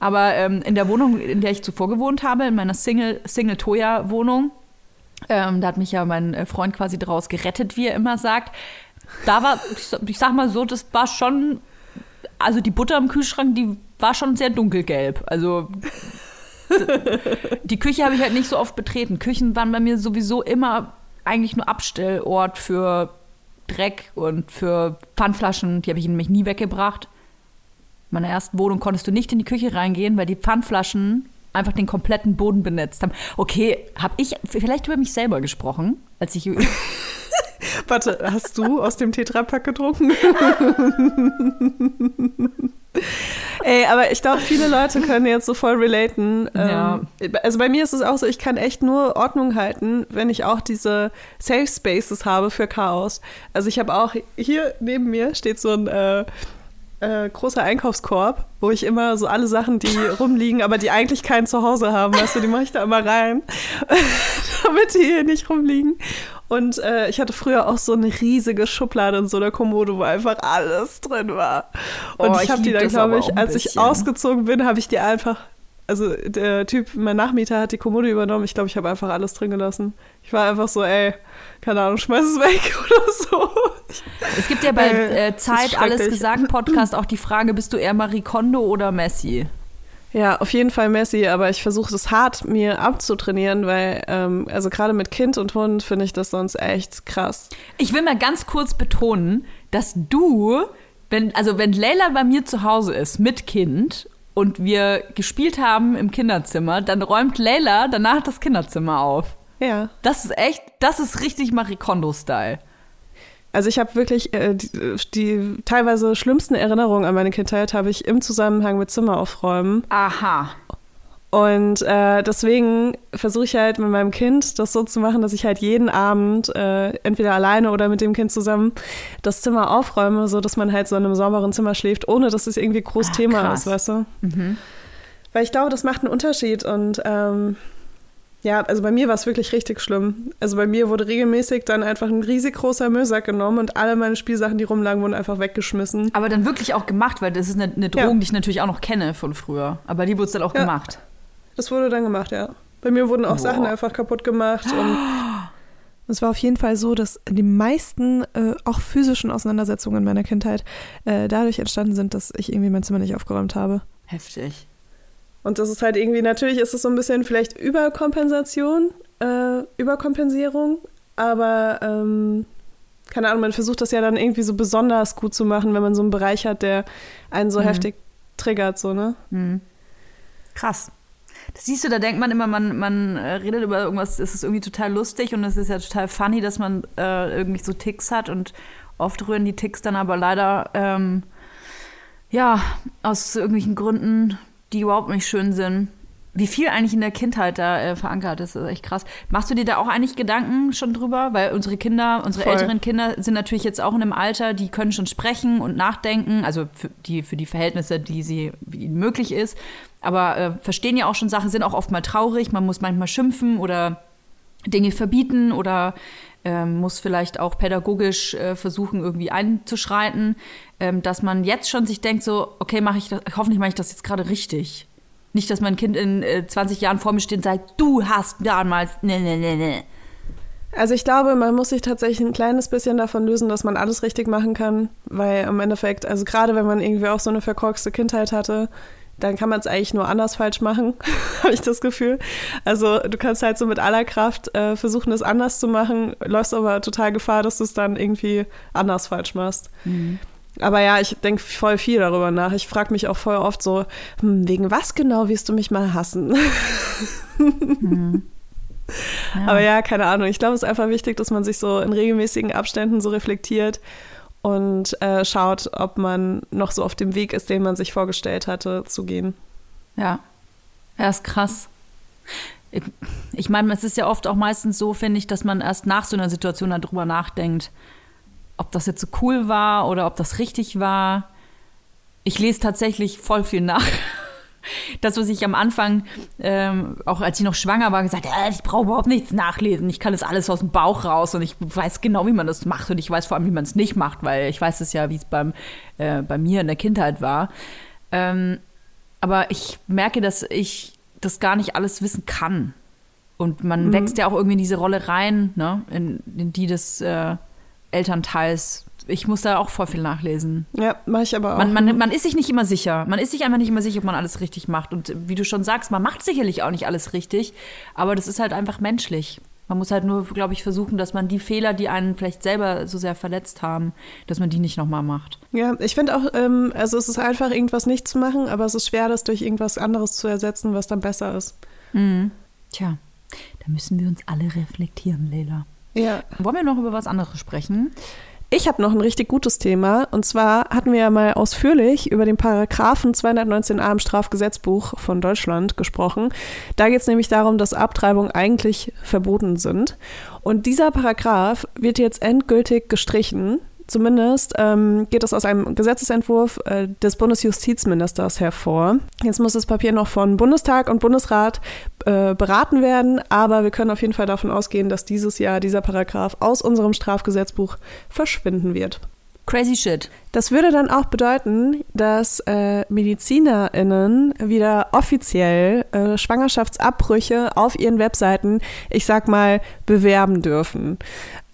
Aber ähm, in der Wohnung, in der ich zuvor gewohnt habe, in meiner Single- Single-Toya-Wohnung, ähm, da hat mich ja mein äh, Freund quasi draus gerettet, wie er immer sagt. Da war, ich sag mal so, das war schon, also die Butter im Kühlschrank, die war schon sehr dunkelgelb. Also die Küche habe ich halt nicht so oft betreten. Küchen waren bei mir sowieso immer eigentlich nur Abstellort für Dreck und für Pfandflaschen. Die habe ich nämlich nie weggebracht. In meiner ersten Wohnung konntest du nicht in die Küche reingehen, weil die Pfandflaschen einfach den kompletten Boden benetzt haben. Okay, habe ich vielleicht über mich selber gesprochen, als ich Warte, hast du aus dem Tetrapack getrunken? Ey, aber ich glaube, viele Leute können jetzt so voll relaten. Ja. Ähm, also bei mir ist es auch so, ich kann echt nur Ordnung halten, wenn ich auch diese Safe Spaces habe für Chaos. Also ich habe auch hier neben mir steht so ein äh, äh, großer Einkaufskorb, wo ich immer so alle Sachen, die rumliegen, aber die eigentlich kein Zuhause haben, weißt du, die mache ich da immer rein, damit die hier nicht rumliegen. Und äh, ich hatte früher auch so eine riesige Schublade in so einer Kommode, wo einfach alles drin war. Und Oh, ich ich habe die dann, glaube ich, als ich bisschen. ausgezogen bin, habe ich die einfach. Also der Typ, mein Nachmieter hat die Kommode übernommen. Ich glaube, ich habe einfach alles drin gelassen. Ich war einfach so, ey, keine Ahnung, schmeiß es weg oder so. Es gibt ja bei Äh, äh, Zeit alles gesagt Podcast auch die Frage, bist du eher Marie Kondo oder Messi? Ja, auf jeden Fall Messi, aber ich versuche es hart mir abzutrainieren, weil, ähm, also gerade mit Kind und Hund finde ich das sonst echt krass. Ich will mal ganz kurz betonen, dass du, wenn, also wenn Leila bei mir zu Hause ist mit Kind und wir gespielt haben im Kinderzimmer, dann räumt Leila danach das Kinderzimmer auf. Ja. Das ist echt, das ist richtig Marie Kondo-Style. Also ich habe wirklich äh, die, die teilweise schlimmsten Erinnerungen an meine Kindheit habe ich im Zusammenhang mit Zimmer aufräumen. Aha. Und äh, deswegen versuche ich halt mit meinem Kind das so zu machen, dass ich halt jeden Abend äh, entweder alleine oder mit dem Kind zusammen das Zimmer aufräume, so dass man halt so in einem sauberen Zimmer schläft, ohne dass es irgendwie groß Ah, Thema krass. ist, weißt du? Mhm. Weil ich glaube, das macht einen Unterschied und ähm, ja, also bei mir war es wirklich richtig schlimm. Also bei mir wurde regelmäßig dann einfach ein riesig großer Müllsack genommen und alle meine Spielsachen, die rumlagen, wurden einfach weggeschmissen. Aber dann wirklich auch gemacht, weil das ist eine, eine Ja. Drohung, die ich natürlich auch noch kenne von früher. Aber die wurde es dann auch Ja. gemacht. Das wurde dann gemacht, ja. Bei mir wurden auch Boah. Sachen einfach kaputt gemacht und Es war auf jeden Fall so, dass die meisten äh, auch physischen Auseinandersetzungen in meiner Kindheit äh, dadurch entstanden sind, dass ich irgendwie mein Zimmer nicht aufgeräumt habe. Heftig. Und das ist halt irgendwie, natürlich ist es so ein bisschen vielleicht Überkompensation, äh, Überkompensierung, aber ähm, keine Ahnung, man versucht das ja dann irgendwie so besonders gut zu machen, wenn man so einen Bereich hat, der einen so Mhm. heftig triggert, so, ne? Hm. Krass. Das siehst du, da denkt man immer, man, man äh, redet über irgendwas, es ist irgendwie total lustig und es ist ja total funny, dass man äh, irgendwie so Ticks hat und oft rühren die Ticks dann aber leider, ähm, ja, aus irgendwelchen Gründen, die überhaupt nicht schön sind. Wie viel eigentlich in der Kindheit da äh, verankert ist, ist echt krass. Machst du dir da auch eigentlich Gedanken schon drüber? Weil unsere Kinder, unsere Voll. älteren Kinder sind natürlich jetzt auch in einem Alter, die können schon sprechen und nachdenken, also für die, für die Verhältnisse, die sie, wie ihnen möglich ist. Aber äh, verstehen ja auch schon Sachen, sind auch oft mal traurig, man muss manchmal schimpfen oder Dinge verbieten oder ähm, muss vielleicht auch pädagogisch äh, versuchen, irgendwie einzuschreiten, dass man jetzt schon sich denkt, so, okay, mache ich das, hoffentlich mache ich das jetzt gerade richtig. Nicht, dass mein Kind in äh, 20 Jahren vor mir steht und sagt, du hast damals, ne, ne, ne, ne. Also ich glaube, man muss sich tatsächlich ein kleines bisschen davon lösen, dass man alles richtig machen kann, weil im Endeffekt, also gerade wenn man irgendwie auch so eine verkorkste Kindheit hatte, dann kann man es eigentlich nur anders falsch machen, habe ich das Gefühl. Also du kannst halt so mit aller Kraft äh, versuchen, es anders zu machen, läufst aber total Gefahr, dass du es dann irgendwie anders falsch machst. Aber ja, ich denke voll viel darüber nach. Ich frage mich auch voll oft so, hm, wegen was genau wirst du mich mal hassen? Ja. Aber ja, keine Ahnung. Ich glaube, es ist einfach wichtig, dass man sich so in regelmäßigen Abständen so reflektiert und äh, schaut, ob man noch so auf dem Weg ist, den man sich vorgestellt hatte, zu gehen. Ja. Ja, ist krass. Ich, ich meine, es ist ja oft auch meistens so, finde ich, dass man erst nach so einer Situation darüber nachdenkt, ob das jetzt so cool war oder ob das richtig war. Ich lese tatsächlich voll viel nach. Das, was ich am Anfang, ähm, auch als ich noch schwanger war, gesagt habe, äh, ich brauche überhaupt nichts nachlesen. Ich kann das alles aus dem Bauch raus und ich weiß genau, wie man das macht und ich weiß vor allem, wie man es nicht macht, weil ich weiß es ja, wie es beim, äh, bei mir in der Kindheit war. Ähm, aber ich merke, dass ich das gar nicht alles wissen kann. Und man Mhm. wächst ja auch irgendwie in diese Rolle rein, ne? in, in die des äh, Elternteils. Ich muss da auch voll viel nachlesen. Ja, mache ich aber auch. Man, man, man ist sich nicht immer sicher. Man ist sich einfach nicht immer sicher, ob man alles richtig macht. Und wie du schon sagst, man macht sicherlich auch nicht alles richtig. Aber das ist halt einfach menschlich. Man muss halt nur, glaube ich, versuchen, dass man die Fehler, die einen vielleicht selber so sehr verletzt haben, dass man die nicht nochmal macht. ja, ich finde auch, ähm, also es ist einfach, irgendwas nicht zu machen, aber es ist schwer, das durch irgendwas anderes zu ersetzen, was dann besser ist. Mhm. Tja, da müssen wir uns alle reflektieren, Leila. Ja. Wollen wir noch über was anderes sprechen? Ich habe noch ein richtig gutes Thema. Und zwar hatten wir ja mal ausführlich über den Paragraphen 219a im Strafgesetzbuch von Deutschland gesprochen. Da geht es nämlich darum, dass Abtreibungen eigentlich verboten sind. Und dieser Paragraph wird jetzt endgültig gestrichen. Zumindest ähm, geht es aus einem Gesetzesentwurf äh, des Bundesjustizministers hervor. Jetzt muss das Papier noch von Bundestag und Bundesrat äh, beraten werden, aber wir können auf jeden Fall davon ausgehen, dass dieses Jahr dieser Paragraph aus unserem Strafgesetzbuch verschwinden wird. Crazy shit. Das würde dann auch bedeuten, dass äh, MedizinerInnen wieder offiziell äh, Schwangerschaftsabbrüche auf ihren Webseiten, ich sag mal, bewerben dürfen.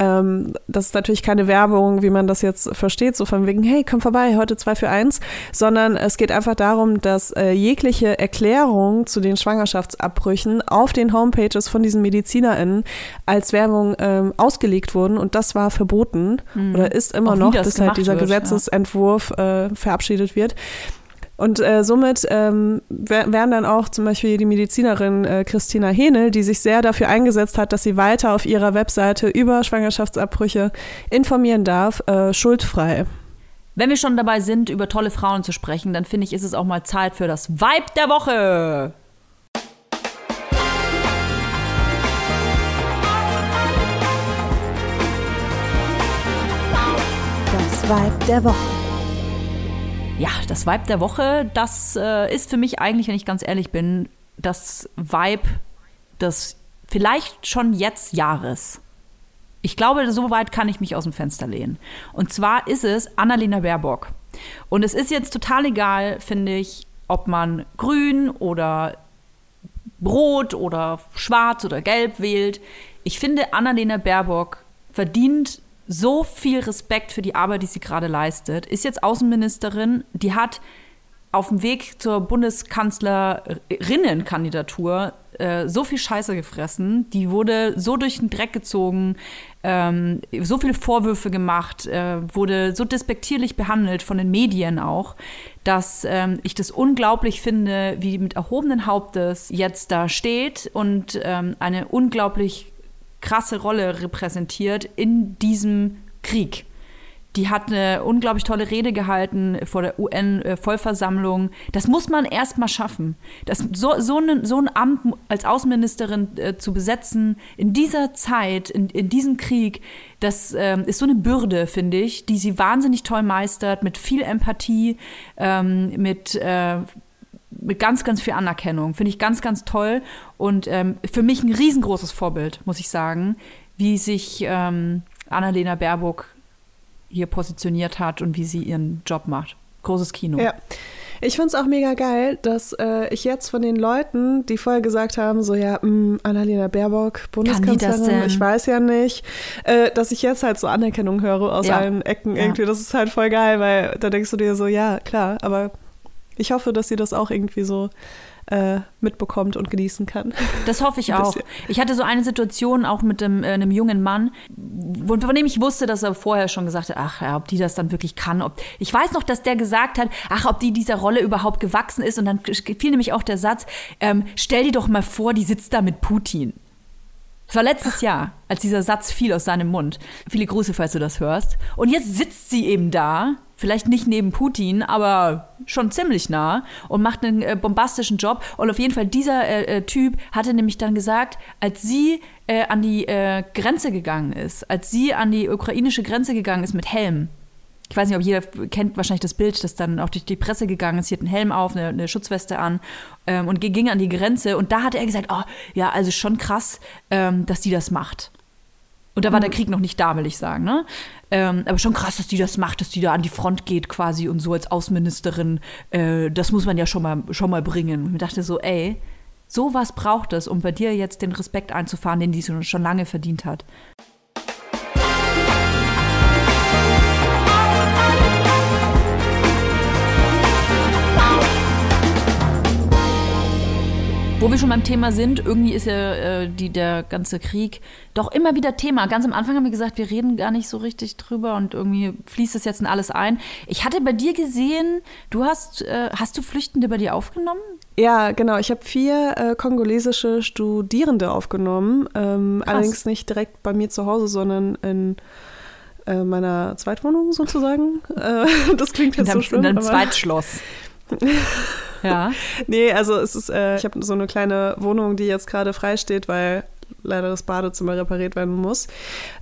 Ähm, das ist natürlich keine Werbung, wie man das jetzt versteht, so von wegen, hey, komm vorbei, heute zwei für eins, sondern es geht einfach darum, dass äh, jegliche Erklärung zu den Schwangerschaftsabbrüchen auf den Homepages von diesen MedizinerInnen als Werbung ähm, ausgelegt wurden und das war verboten oder ist immer Auch noch, bis halt dieser wird, ja. Gesetzesentwurf äh, verabschiedet wird. Und äh, somit ähm, wären dann auch zum Beispiel die Medizinerin äh, Christina Henel, die sich sehr dafür eingesetzt hat, dass sie weiter auf ihrer Webseite über Schwangerschaftsabbrüche informieren darf, äh, schuldfrei. Wenn wir schon dabei sind, über tolle Frauen zu sprechen, dann finde ich, ist es auch mal Zeit für das Vibe der Woche. Das Vibe der Woche. Ja, das Vibe der Woche, das äh, ist für mich eigentlich, wenn ich ganz ehrlich bin, das Vibe des vielleicht schon jetzt Jahres. Ich glaube, so weit kann ich mich aus dem Fenster lehnen. Und zwar ist es Annalena Baerbock. Und es ist jetzt total egal, finde ich, ob man grün oder rot oder schwarz oder gelb wählt. Ich finde, Annalena Baerbock verdient so viel Respekt für die Arbeit, die sie gerade leistet. Ist jetzt Außenministerin, die hat auf dem Weg zur Bundeskanzlerinnenkandidatur äh, so viel Scheiße gefressen. Die wurde so durch den Dreck gezogen, ähm, so viele Vorwürfe gemacht, äh, wurde so despektierlich behandelt von den Medien auch, dass ähm, ich das unglaublich finde, wie mit erhobenen Hauptes jetzt da steht und ähm, eine unglaublich krasse Rolle repräsentiert in diesem Krieg. Die hat eine unglaublich tolle Rede gehalten vor der UN-Vollversammlung. Das muss man erst mal schaffen. Das, so, so, ein, so ein Amt als Außenministerin äh, zu besetzen in dieser Zeit, in, in diesem Krieg, das ähm, ist so eine Bürde, finde ich, die sie wahnsinnig toll meistert, mit viel Empathie, ähm, mit äh, mit ganz, ganz viel Anerkennung. Finde ich ganz, ganz toll. Und ähm, für mich ein riesengroßes Vorbild, muss ich sagen, wie sich ähm, Annalena Baerbock hier positioniert hat und wie sie ihren Job macht. Großes Kino. Ja. Ich finde es auch mega geil, dass äh, ich jetzt von den Leuten, die vorher gesagt haben, so ja, mh, hm, Annalena Baerbock, Bundeskanzlerin, ich weiß ja nicht, äh, dass ich jetzt halt so Anerkennung höre aus ja. allen Ecken ja. irgendwie. Das ist halt voll geil, weil da denkst du dir so, ja, klar, aber ich hoffe, dass sie das auch irgendwie so äh, mitbekommt und genießen kann. Das hoffe ich auch. Ich hatte so eine Situation auch mit dem, äh, einem jungen Mann, von, von dem ich wusste, dass er vorher schon gesagt hat, ach ja, ob die das dann wirklich kann. Ob, ich weiß noch, dass der gesagt hat, ach, ob die dieser Rolle überhaupt gewachsen ist. Und dann fiel nämlich auch der Satz, ähm, stell dir doch mal vor, die sitzt da mit Putin. Das war letztes Jahr, als dieser Satz fiel aus seinem Mund. Viele Grüße, falls du das hörst. Und jetzt sitzt sie eben da, vielleicht nicht neben Putin, aber schon ziemlich nah und macht einen äh, bombastischen Job. Und auf jeden Fall, dieser äh, äh Typ hatte nämlich dann gesagt, als sie äh, an die äh, Grenze gegangen ist, als sie an die ukrainische Grenze gegangen ist mit Helm, ich weiß nicht, ob jeder kennt wahrscheinlich das Bild, das dann auch durch die Presse gegangen ist. Sie hat einen Helm auf, eine, eine Schutzweste an ähm, und ging an die Grenze. Und da hat er gesagt, oh, ja, also schon krass, ähm, dass die das macht. Und da war der mhm. Krieg noch nicht da, will ich sagen. Ne? Ähm, aber schon krass, dass die das macht, dass die da an die Front geht quasi und so als Außenministerin. Äh, das muss man ja schon mal, schon mal bringen. Und ich dachte so, ey, sowas braucht es, um bei dir jetzt den Respekt einzufahren, den die schon lange verdient hat. Wo wir schon beim Thema sind, irgendwie ist ja äh, die, der ganze Krieg doch immer wieder Thema. Ganz am Anfang haben wir gesagt, wir reden gar nicht so richtig drüber und irgendwie fließt es jetzt in alles ein. Ich hatte bei dir gesehen, du hast, äh, hast du Flüchtende bei dir aufgenommen? Ja, genau. Ich habe vier äh, kongolesische Studierende aufgenommen. Ähm, allerdings nicht direkt bei mir zu Hause, sondern in äh, meiner Zweitwohnung sozusagen. Äh, das klingt jetzt in so schlimm. In deinem Zweitschloss. Ja. nee, also es ist, äh, ich habe so eine kleine Wohnung, die jetzt gerade frei steht, weil leider das Badezimmer repariert werden muss.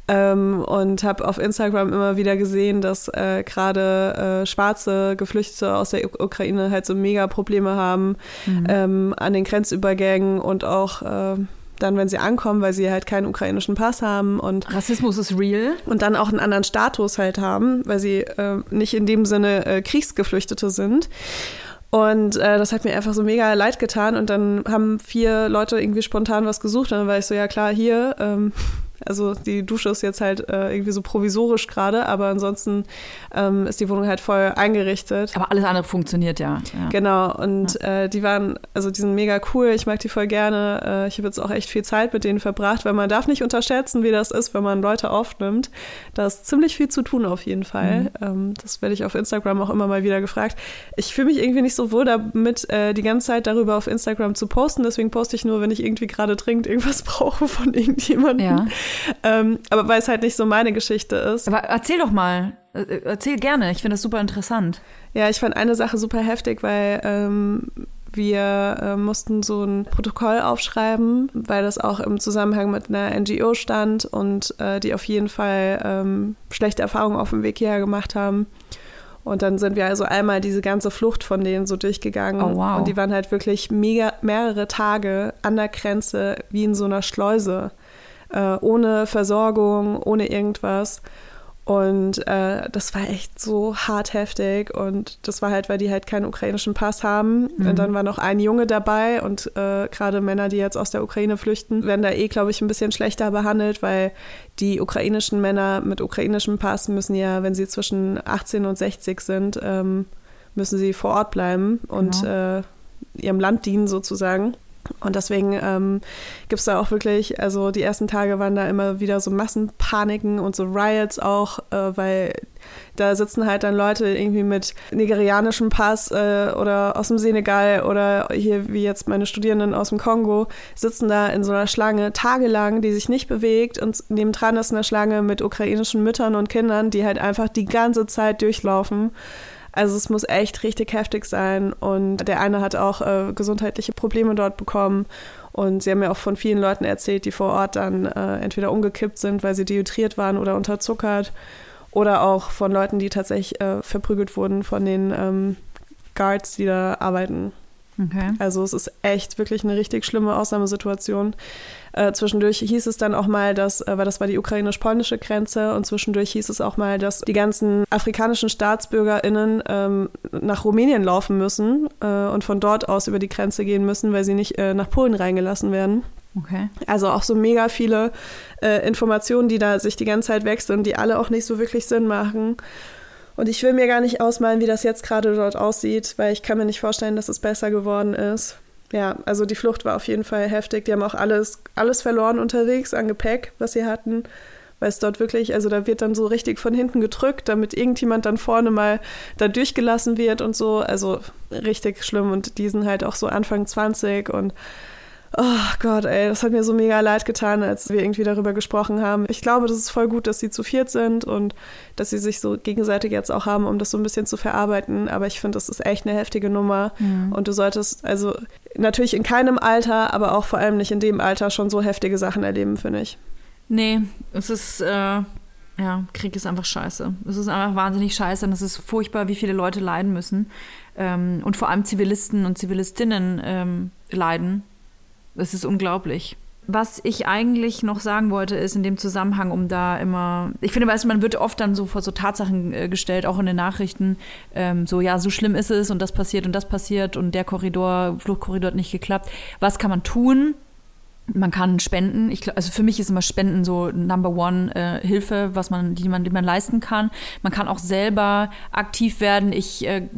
Ähm, und habe auf Instagram immer wieder gesehen, dass äh, gerade äh, schwarze Geflüchtete aus der Ukraine halt so mega Probleme haben mhm. ähm, an den Grenzübergängen und auch äh, dann, wenn sie ankommen, weil sie halt keinen ukrainischen Pass haben und Rassismus ist real und dann auch einen anderen Status halt haben, weil sie äh, nicht in dem Sinne äh, Kriegsgeflüchtete sind. Und äh, das hat mir einfach so mega leid getan. Und dann haben vier Leute irgendwie spontan was gesucht. Und dann war ich so, ja klar, hier, ähm, Also die Dusche ist jetzt halt äh, irgendwie so provisorisch gerade, aber ansonsten ähm, ist die Wohnung halt voll eingerichtet. Aber alles andere funktioniert ja. ja. Genau, und ja. äh, die waren, also die sind mega cool, ich mag die voll gerne. Äh, ich habe jetzt auch echt viel Zeit mit denen verbracht, weil man darf nicht unterschätzen, wie das ist, wenn man Leute aufnimmt. Da ist ziemlich viel zu tun auf jeden Fall. Mhm. Ähm, das werde ich auf Instagram auch immer mal wieder gefragt. Ich fühle mich irgendwie nicht so wohl damit, äh, die ganze Zeit darüber auf Instagram zu posten, deswegen poste ich nur, wenn ich irgendwie gerade dringend irgendwas brauche von irgendjemandem. Ja. Ähm, aber weil es halt nicht so meine Geschichte ist. Aber erzähl doch mal. Äh, erzähl gerne. Ich finde das super interessant. Ja, ich fand eine Sache super heftig, weil ähm, wir äh, mussten so ein Protokoll aufschreiben, weil das auch im Zusammenhang mit einer NGO stand und äh, die auf jeden Fall ähm, schlechte Erfahrungen auf dem Weg hierher gemacht haben. Und dann sind wir also einmal diese ganze Flucht von denen so durchgegangen. Oh, wow. Und die waren halt wirklich mega, mehrere Tage an der Grenze wie in so einer Schleuse äh, ohne Versorgung, ohne irgendwas. Und äh, das war echt so hart heftig. Und das war halt, weil die halt keinen ukrainischen Pass haben. Mhm. Und dann war noch ein Junge dabei. Und äh, gerade Männer, die jetzt aus der Ukraine flüchten, werden da eh, glaube ich, ein bisschen schlechter behandelt, weil die ukrainischen Männer mit ukrainischem Pass müssen ja, wenn sie zwischen 18 und 60 sind, ähm, müssen sie vor Ort bleiben und genau. äh, ihrem Land dienen sozusagen. Und deswegen ähm, gibt es da auch wirklich, also die ersten Tage waren da immer wieder so Massenpaniken und so Riots auch, äh, weil da sitzen halt dann Leute irgendwie mit nigerianischem Pass äh, oder aus dem Senegal oder hier wie jetzt meine Studierenden aus dem Kongo, sitzen da in so einer Schlange tagelang, die sich nicht bewegt und nebendran ist eine Schlange mit ukrainischen Müttern und Kindern, die halt einfach die ganze Zeit durchlaufen. Also es muss echt richtig heftig sein. Und der eine hat auch äh, gesundheitliche Probleme dort bekommen. Und sie haben mir auch von vielen Leuten erzählt, die vor Ort dann äh, entweder umgekippt sind, weil sie dehydriert waren oder unterzuckert. Oder auch von Leuten, die tatsächlich äh, verprügelt wurden von den ähm, Guards, die da arbeiten. Okay. Also es ist echt wirklich eine richtig schlimme Ausnahmesituation. Äh, zwischendurch hieß es dann auch mal, dass, äh, weil das war die ukrainisch-polnische Grenze, und zwischendurch hieß es auch mal, dass die ganzen afrikanischen StaatsbürgerInnen ähm, nach Rumänien laufen müssen äh, und von dort aus über die Grenze gehen müssen, weil sie nicht äh, nach Polen reingelassen werden. Okay. Also auch so mega viele äh, Informationen, die da sich die ganze Zeit wechseln, die alle auch nicht so wirklich Sinn machen. Und ich will mir gar nicht ausmalen, wie das jetzt gerade dort aussieht, weil ich kann mir nicht vorstellen, dass es besser geworden ist. Ja, also die Flucht war auf jeden Fall heftig. Die haben auch alles, alles verloren unterwegs an Gepäck, was sie hatten. Weil es dort wirklich, also da wird dann so richtig von hinten gedrückt, damit irgendjemand dann vorne mal da durchgelassen wird und so. Also richtig schlimm. Und die sind halt auch so Anfang 20 und Oh Gott, ey, das hat mir so mega leid getan, als wir irgendwie darüber gesprochen haben. Ich glaube, das ist voll gut, dass sie zu viert sind und dass sie sich so gegenseitig jetzt auch haben, um das so ein bisschen zu verarbeiten. Aber ich finde, das ist echt eine heftige Nummer. Mhm. Und du solltest also natürlich in keinem Alter, aber auch vor allem nicht in dem Alter schon so heftige Sachen erleben, finde ich. Nee, es ist, äh, ja, Krieg ist einfach scheiße. Es ist einfach wahnsinnig scheiße und es ist furchtbar, wie viele Leute leiden müssen. Ähm, und vor allem Zivilisten und Zivilistinnen ähm, leiden es ist unglaublich. Was ich eigentlich noch sagen wollte, ist in dem Zusammenhang, um da immer, ich finde, weißt du, man wird oft dann so vor so Tatsachen äh, gestellt, auch in den Nachrichten, ähm, so, ja, so schlimm ist es und das passiert und das passiert und der Korridor, Fluchtkorridor hat nicht geklappt. Was kann man tun? Man kann spenden. Ich, also für mich ist immer Spenden so Number One äh, Hilfe, was man, die man, die man leisten kann. Man kann auch selber aktiv werden. Ich äh,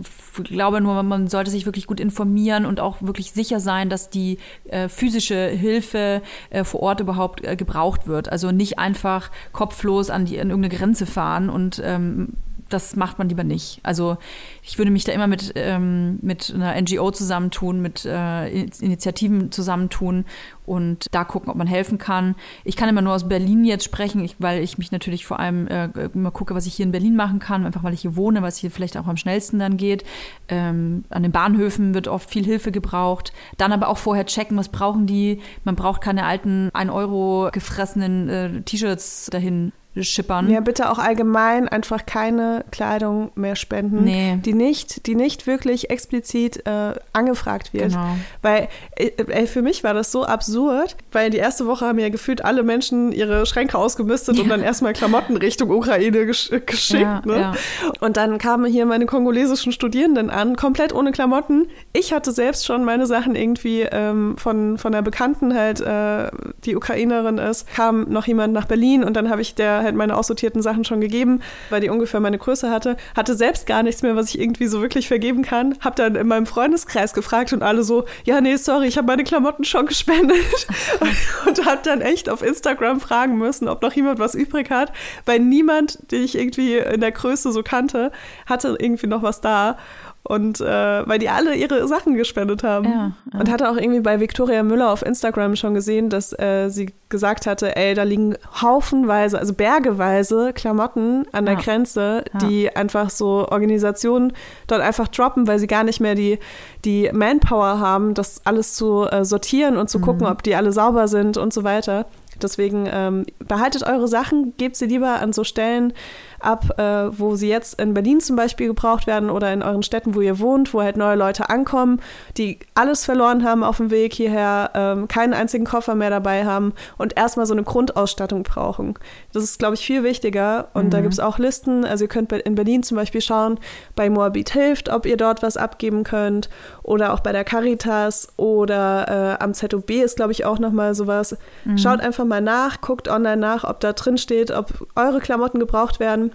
glaube nur, man sollte sich wirklich gut informieren und auch wirklich sicher sein, dass die äh, physische Hilfe äh, vor Ort überhaupt äh, gebraucht wird. Also nicht einfach kopflos an, die, an irgendeine Grenze fahren und ähm, das macht man lieber nicht. Also ich würde mich da immer mit, ähm, mit einer NGO zusammentun, mit äh, Initiativen zusammentun und da gucken, ob man helfen kann. Ich kann immer nur aus Berlin jetzt sprechen, ich, weil ich mich natürlich vor allem äh, immer gucke, was ich hier in Berlin machen kann, einfach weil ich hier wohne, was hier vielleicht auch am schnellsten dann geht. Ähm, an den Bahnhöfen wird oft viel Hilfe gebraucht. Dann aber auch vorher checken, was brauchen die. Man braucht keine alten 1 Euro gefressenen äh, T-Shirts dahin schippern. Ja, bitte auch allgemein einfach keine Kleidung mehr spenden, Nee. die nicht, die nicht wirklich explizit äh, angefragt wird. Genau. Weil äh, ey, für mich war das so absurd, weil die erste Woche haben ja gefühlt alle Menschen ihre Schränke ausgemistet und dann erstmal Klamotten Richtung Ukraine gesch äh, geschickt. Ja, ne? ja. Und dann kamen hier meine kongolesischen Studierenden an, komplett ohne Klamotten. Ich hatte selbst schon meine Sachen irgendwie ähm, von, von einer Bekannten halt, äh, die Ukrainerin ist, kam noch jemand nach Berlin und dann habe ich der halt meine aussortierten Sachen schon gegeben, weil die ungefähr meine Größe hatte. Hatte selbst gar nichts mehr, was ich irgendwie so wirklich vergeben kann. Hab dann in meinem Freundeskreis gefragt und alle so, ja, nee, sorry, ich habe meine Klamotten schon gespendet. und hab dann echt auf Instagram fragen müssen, ob noch jemand was übrig hat, weil niemand, den ich irgendwie in der Größe so kannte, hatte irgendwie noch was da. Und äh, weil die alle ihre Sachen gespendet haben. Ja, ja. Und hatte auch irgendwie bei Victoria Müller auf Instagram schon gesehen, dass äh, sie gesagt hatte, ey, da liegen haufenweise, also bergeweise Klamotten an der Ja. Grenze, die einfach so Organisationen dort einfach droppen, weil sie gar nicht mehr die, die Manpower haben, das alles zu äh, sortieren und zu gucken, ob die alle sauber sind und so weiter. Deswegen ähm, behaltet eure Sachen, gebt sie lieber an so Stellen ab, äh, wo sie jetzt in Berlin zum Beispiel gebraucht werden oder in euren Städten, wo ihr wohnt, wo halt neue Leute ankommen, die alles verloren haben auf dem Weg hierher, ähm, keinen einzigen Koffer mehr dabei haben und erstmal so eine Grundausstattung brauchen. Das ist, glaube ich, viel wichtiger. Und da gibt es auch Listen. Also ihr könnt in Berlin zum Beispiel schauen, bei Moabit hilft, ob ihr dort was abgeben könnt oder auch bei der Caritas oder äh, am ZOB ist, glaube ich, auch nochmal sowas. Schaut einfach mal nach, guckt online nach, ob da drin steht, ob eure Klamotten gebraucht werden.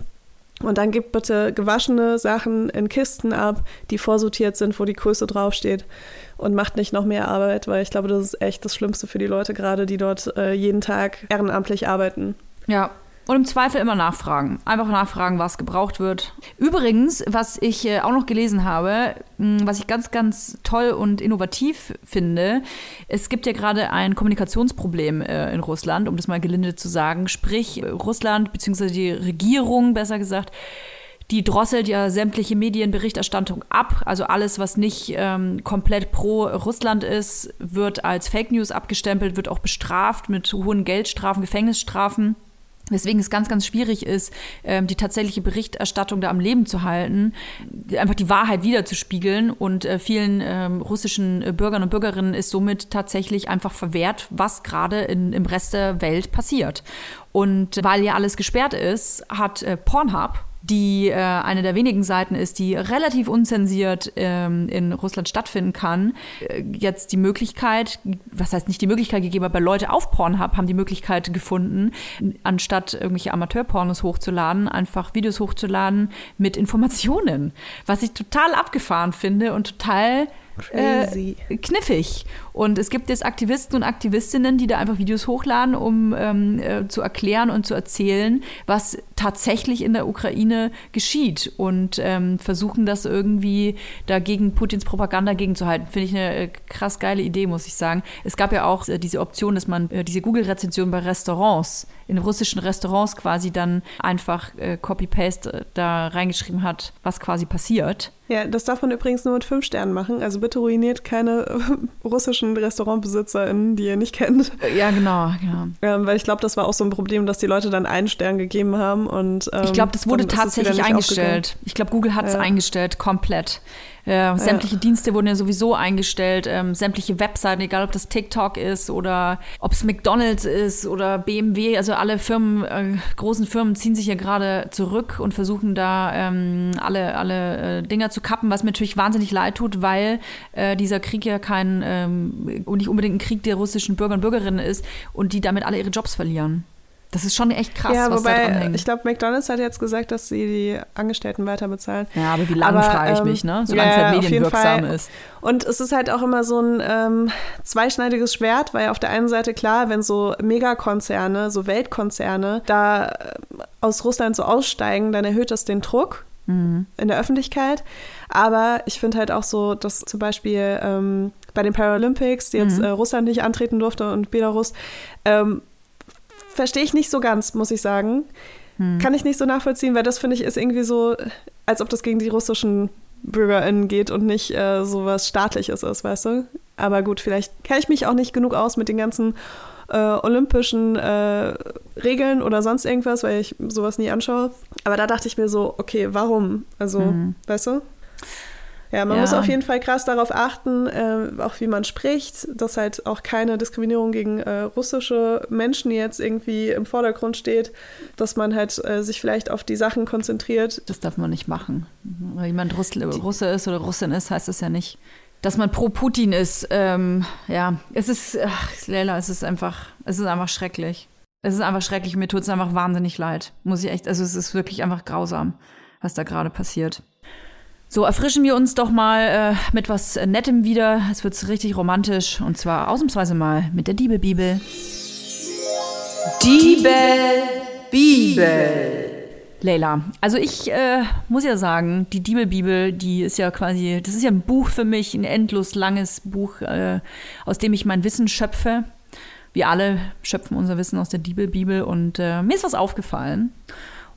Und dann gebt bitte gewaschene Sachen in Kisten ab, die vorsortiert sind, wo die Größe draufsteht. Und macht nicht noch mehr Arbeit, weil ich glaube, das ist echt das Schlimmste für die Leute gerade, die dort äh, jeden Tag ehrenamtlich arbeiten. Ja. Und im Zweifel immer nachfragen. Einfach nachfragen, was gebraucht wird. Übrigens, was ich äh, auch noch gelesen habe, mh, was ich ganz, ganz toll und innovativ finde, es gibt ja gerade ein Kommunikationsproblem äh, in Russland, um das mal gelinde zu sagen. Sprich, Russland bzw. die Regierung, besser gesagt, die drosselt ja sämtliche Medienberichterstattung ab. Also alles, was nicht ähm, komplett pro Russland ist, wird als Fake News abgestempelt, wird auch bestraft mit hohen Geldstrafen, Gefängnisstrafen. Weswegen es ganz, ganz schwierig ist, ähm, die tatsächliche Berichterstattung da am Leben zu halten, einfach die Wahrheit wiederzuspiegeln. Und äh, vielen ähm, russischen äh, Bürgern und Bürgerinnen ist somit tatsächlich einfach verwehrt, was gerade im Rest der Welt passiert. Und weil ja alles gesperrt ist, hat äh, Pornhub die äh, eine der wenigen Seiten ist, die relativ unzensiert ähm, in Russland stattfinden kann, äh, jetzt die Möglichkeit, was heißt nicht die Möglichkeit gegeben, aber Leute auf Pornhub haben die Möglichkeit gefunden, anstatt irgendwelche Amateurpornos hochzuladen, einfach Videos hochzuladen mit Informationen, was ich total abgefahren finde und total. Äh, kniffig. Und es gibt jetzt Aktivisten und Aktivistinnen, die da einfach Videos hochladen, um ähm, äh, zu erklären und zu erzählen, was tatsächlich in der Ukraine geschieht und ähm, versuchen das irgendwie dagegen Putins Propaganda gegenzuhalten. Finde ich eine äh, krass geile Idee, muss ich sagen. Es gab ja auch äh, diese Option, dass man äh, diese Google-Rezension bei Restaurants, in russischen Restaurants quasi dann einfach äh, Copy-Paste äh, da reingeschrieben hat, was quasi passiert. Ja, das darf man übrigens nur mit fünf Sternen machen. Also bitte ruiniert keine äh, russischen RestaurantbesitzerInnen, die ihr nicht kennt. Ja, genau, genau. Ähm, weil ich glaube, das war auch so ein Problem, dass die Leute dann einen Stern gegeben haben. Und, ähm, Ich glaube, das wurde tatsächlich eingestellt. Ich glaube, Google hat es Ja. eingestellt, komplett. Äh, sämtliche Dienste wurden ja sowieso eingestellt, ähm, sämtliche Webseiten, egal ob das TikTok ist oder ob es McDonalds ist oder BMW, also alle Firmen, äh, großen Firmen ziehen sich ja gerade zurück und versuchen da ähm, alle, alle äh, Dinger zu kappen, was mir natürlich wahnsinnig leid tut, weil äh, dieser Krieg ja kein ähm, und nicht unbedingt ein Krieg der russischen Bürger und Bürgerinnen ist und die damit alle ihre Jobs verlieren. Das ist schon echt krass, ja, was da dran wobei, hängt. ich glaube, McDonalds hat jetzt gesagt, dass sie die Angestellten weiter bezahlen. Ja, aber wie lange frage ich ähm, mich, ne? Solange es ja, halt auf jeden medienwirksam ist. Und es ist halt auch immer so ein ähm, zweischneidiges Schwert, weil auf der einen Seite klar, wenn so Megakonzerne, so Weltkonzerne da äh, aus Russland so aussteigen, dann erhöht das den Druck Mhm. in der Öffentlichkeit. Aber ich finde halt auch so, dass zum Beispiel ähm, bei den Paralympics, die Mhm. jetzt äh, Russland nicht antreten durfte und Belarus, ähm, verstehe ich nicht so ganz, muss ich sagen. Mhm. Kann ich nicht so nachvollziehen, weil das finde ich ist irgendwie so, als ob das gegen die russischen BürgerInnen geht und nicht äh, so was Staatliches ist, weißt du? Aber gut, vielleicht kenne ich mich auch nicht genug aus mit den ganzen äh, olympischen äh, Regeln oder sonst irgendwas, weil ich sowas nie anschaue. Aber da dachte ich mir so, okay, warum? Also, Mhm. weißt du? Ja, man Ja. muss auf jeden Fall krass darauf achten, äh, auch wie man spricht, dass halt auch keine Diskriminierung gegen äh, russische Menschen jetzt irgendwie im Vordergrund steht, dass man halt äh, sich vielleicht auf die Sachen konzentriert. Das darf man nicht machen. Weil jemand Russ Russe ist oder Russin ist, heißt das ja nicht, dass man pro Putin ist. Ähm, ja, es ist, ach, Leila, es ist einfach, es ist einfach schrecklich. Es ist einfach schrecklich. Mir tut es einfach wahnsinnig leid. Muss ich echt, also es ist wirklich einfach grausam, was da gerade passiert. So, erfrischen wir uns doch mal äh, mit was Nettem wieder. Es wird richtig romantisch. Und zwar ausnahmsweise mal mit der Diebelbibel. Diebelbibel. Leila, also ich äh, muss ja sagen, die Diebelbibel, die ist ja quasi, das ist ja ein Buch für mich, ein endlos langes Buch, äh, aus dem ich mein Wissen schöpfe. Wir alle schöpfen unser Wissen aus der Diebelbibel und äh, mir ist was aufgefallen.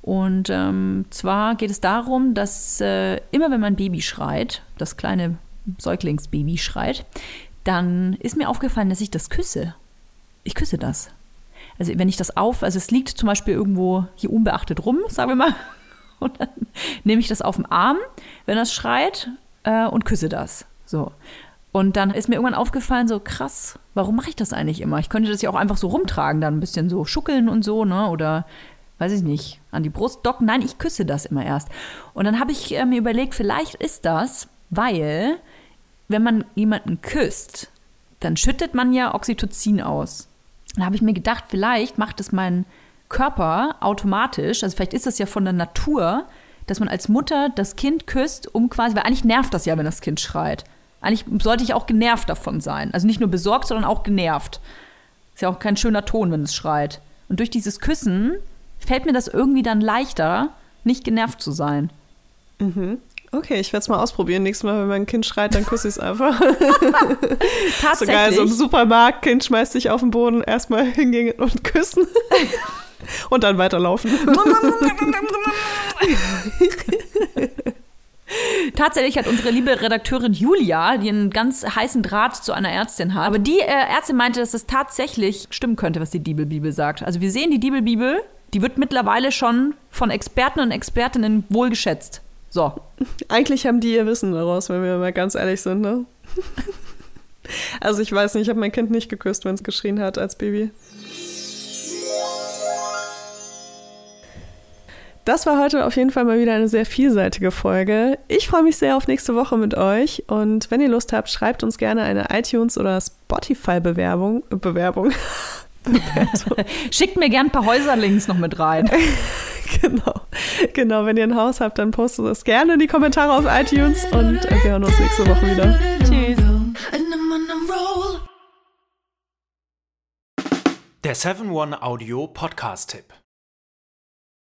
Und ähm, zwar geht es darum, dass äh, immer wenn mein Baby schreit, das kleine Säuglingsbaby schreit, dann ist mir aufgefallen, dass ich das küsse. Ich küsse das. Also wenn ich das auf, also es liegt zum Beispiel irgendwo hier unbeachtet rum, sagen wir mal, und dann nehme ich das auf den Arm, wenn das schreit, äh, und küsse das. So. Und dann ist mir irgendwann aufgefallen, so krass, warum mache ich das eigentlich immer? Ich könnte das ja auch einfach so rumtragen, dann ein bisschen so schuckeln und so, ne? Oder weiß ich nicht, an die Brust docken. Nein, ich küsse das immer erst. Und dann habe ich äh, mir überlegt, vielleicht ist das, weil, wenn man jemanden küsst, dann schüttet man ja Oxytocin aus. Dann habe ich mir gedacht, vielleicht macht es mein Körper automatisch, also vielleicht ist das ja von der Natur, dass man als Mutter das Kind küsst, um quasi, weil eigentlich nervt das ja, wenn das Kind schreit. Eigentlich sollte ich auch genervt davon sein. Also nicht nur besorgt, sondern auch genervt. Ist ja auch kein schöner Ton, wenn es schreit. Und durch dieses Küssen fällt mir das irgendwie dann leichter, nicht genervt zu sein. Okay, ich werde es mal ausprobieren. Nächstes Mal, wenn mein Kind schreit, dann küsse ich es einfach. Tatsächlich. So geil, so im Supermarkt, Kind schmeißt sich auf den Boden, erstmal hingehen und küssen. und dann weiterlaufen. Tatsächlich hat unsere liebe Redakteurin Julia, die einen ganz heißen Draht zu einer Ärztin hat, aber die äh, Ärztin meinte, dass es tatsächlich stimmen könnte, was die Diebelbibel sagt. Also wir sehen die Diebelbibel, die wird mittlerweile schon von Experten und Expertinnen wohlgeschätzt. So. Eigentlich haben die ihr Wissen daraus, wenn wir mal ganz ehrlich sind, ne? Also ich weiß nicht, ich habe mein Kind nicht geküsst, wenn es geschrien hat als Baby. Das war heute auf jeden Fall mal wieder eine sehr vielseitige Folge. Ich freue mich sehr auf nächste Woche mit euch und wenn ihr Lust habt, schreibt uns gerne eine iTunes oder Spotify-Bewerbung. äh, Bewerbung. Schickt mir gern ein paar Häuserlinks noch mit rein. genau. Genau, wenn ihr ein Haus habt, dann postet das gerne in die Kommentare auf iTunes und wir hören uns nächste Woche wieder. Tschüss. Der 7-One Audio Podcast-Tipp.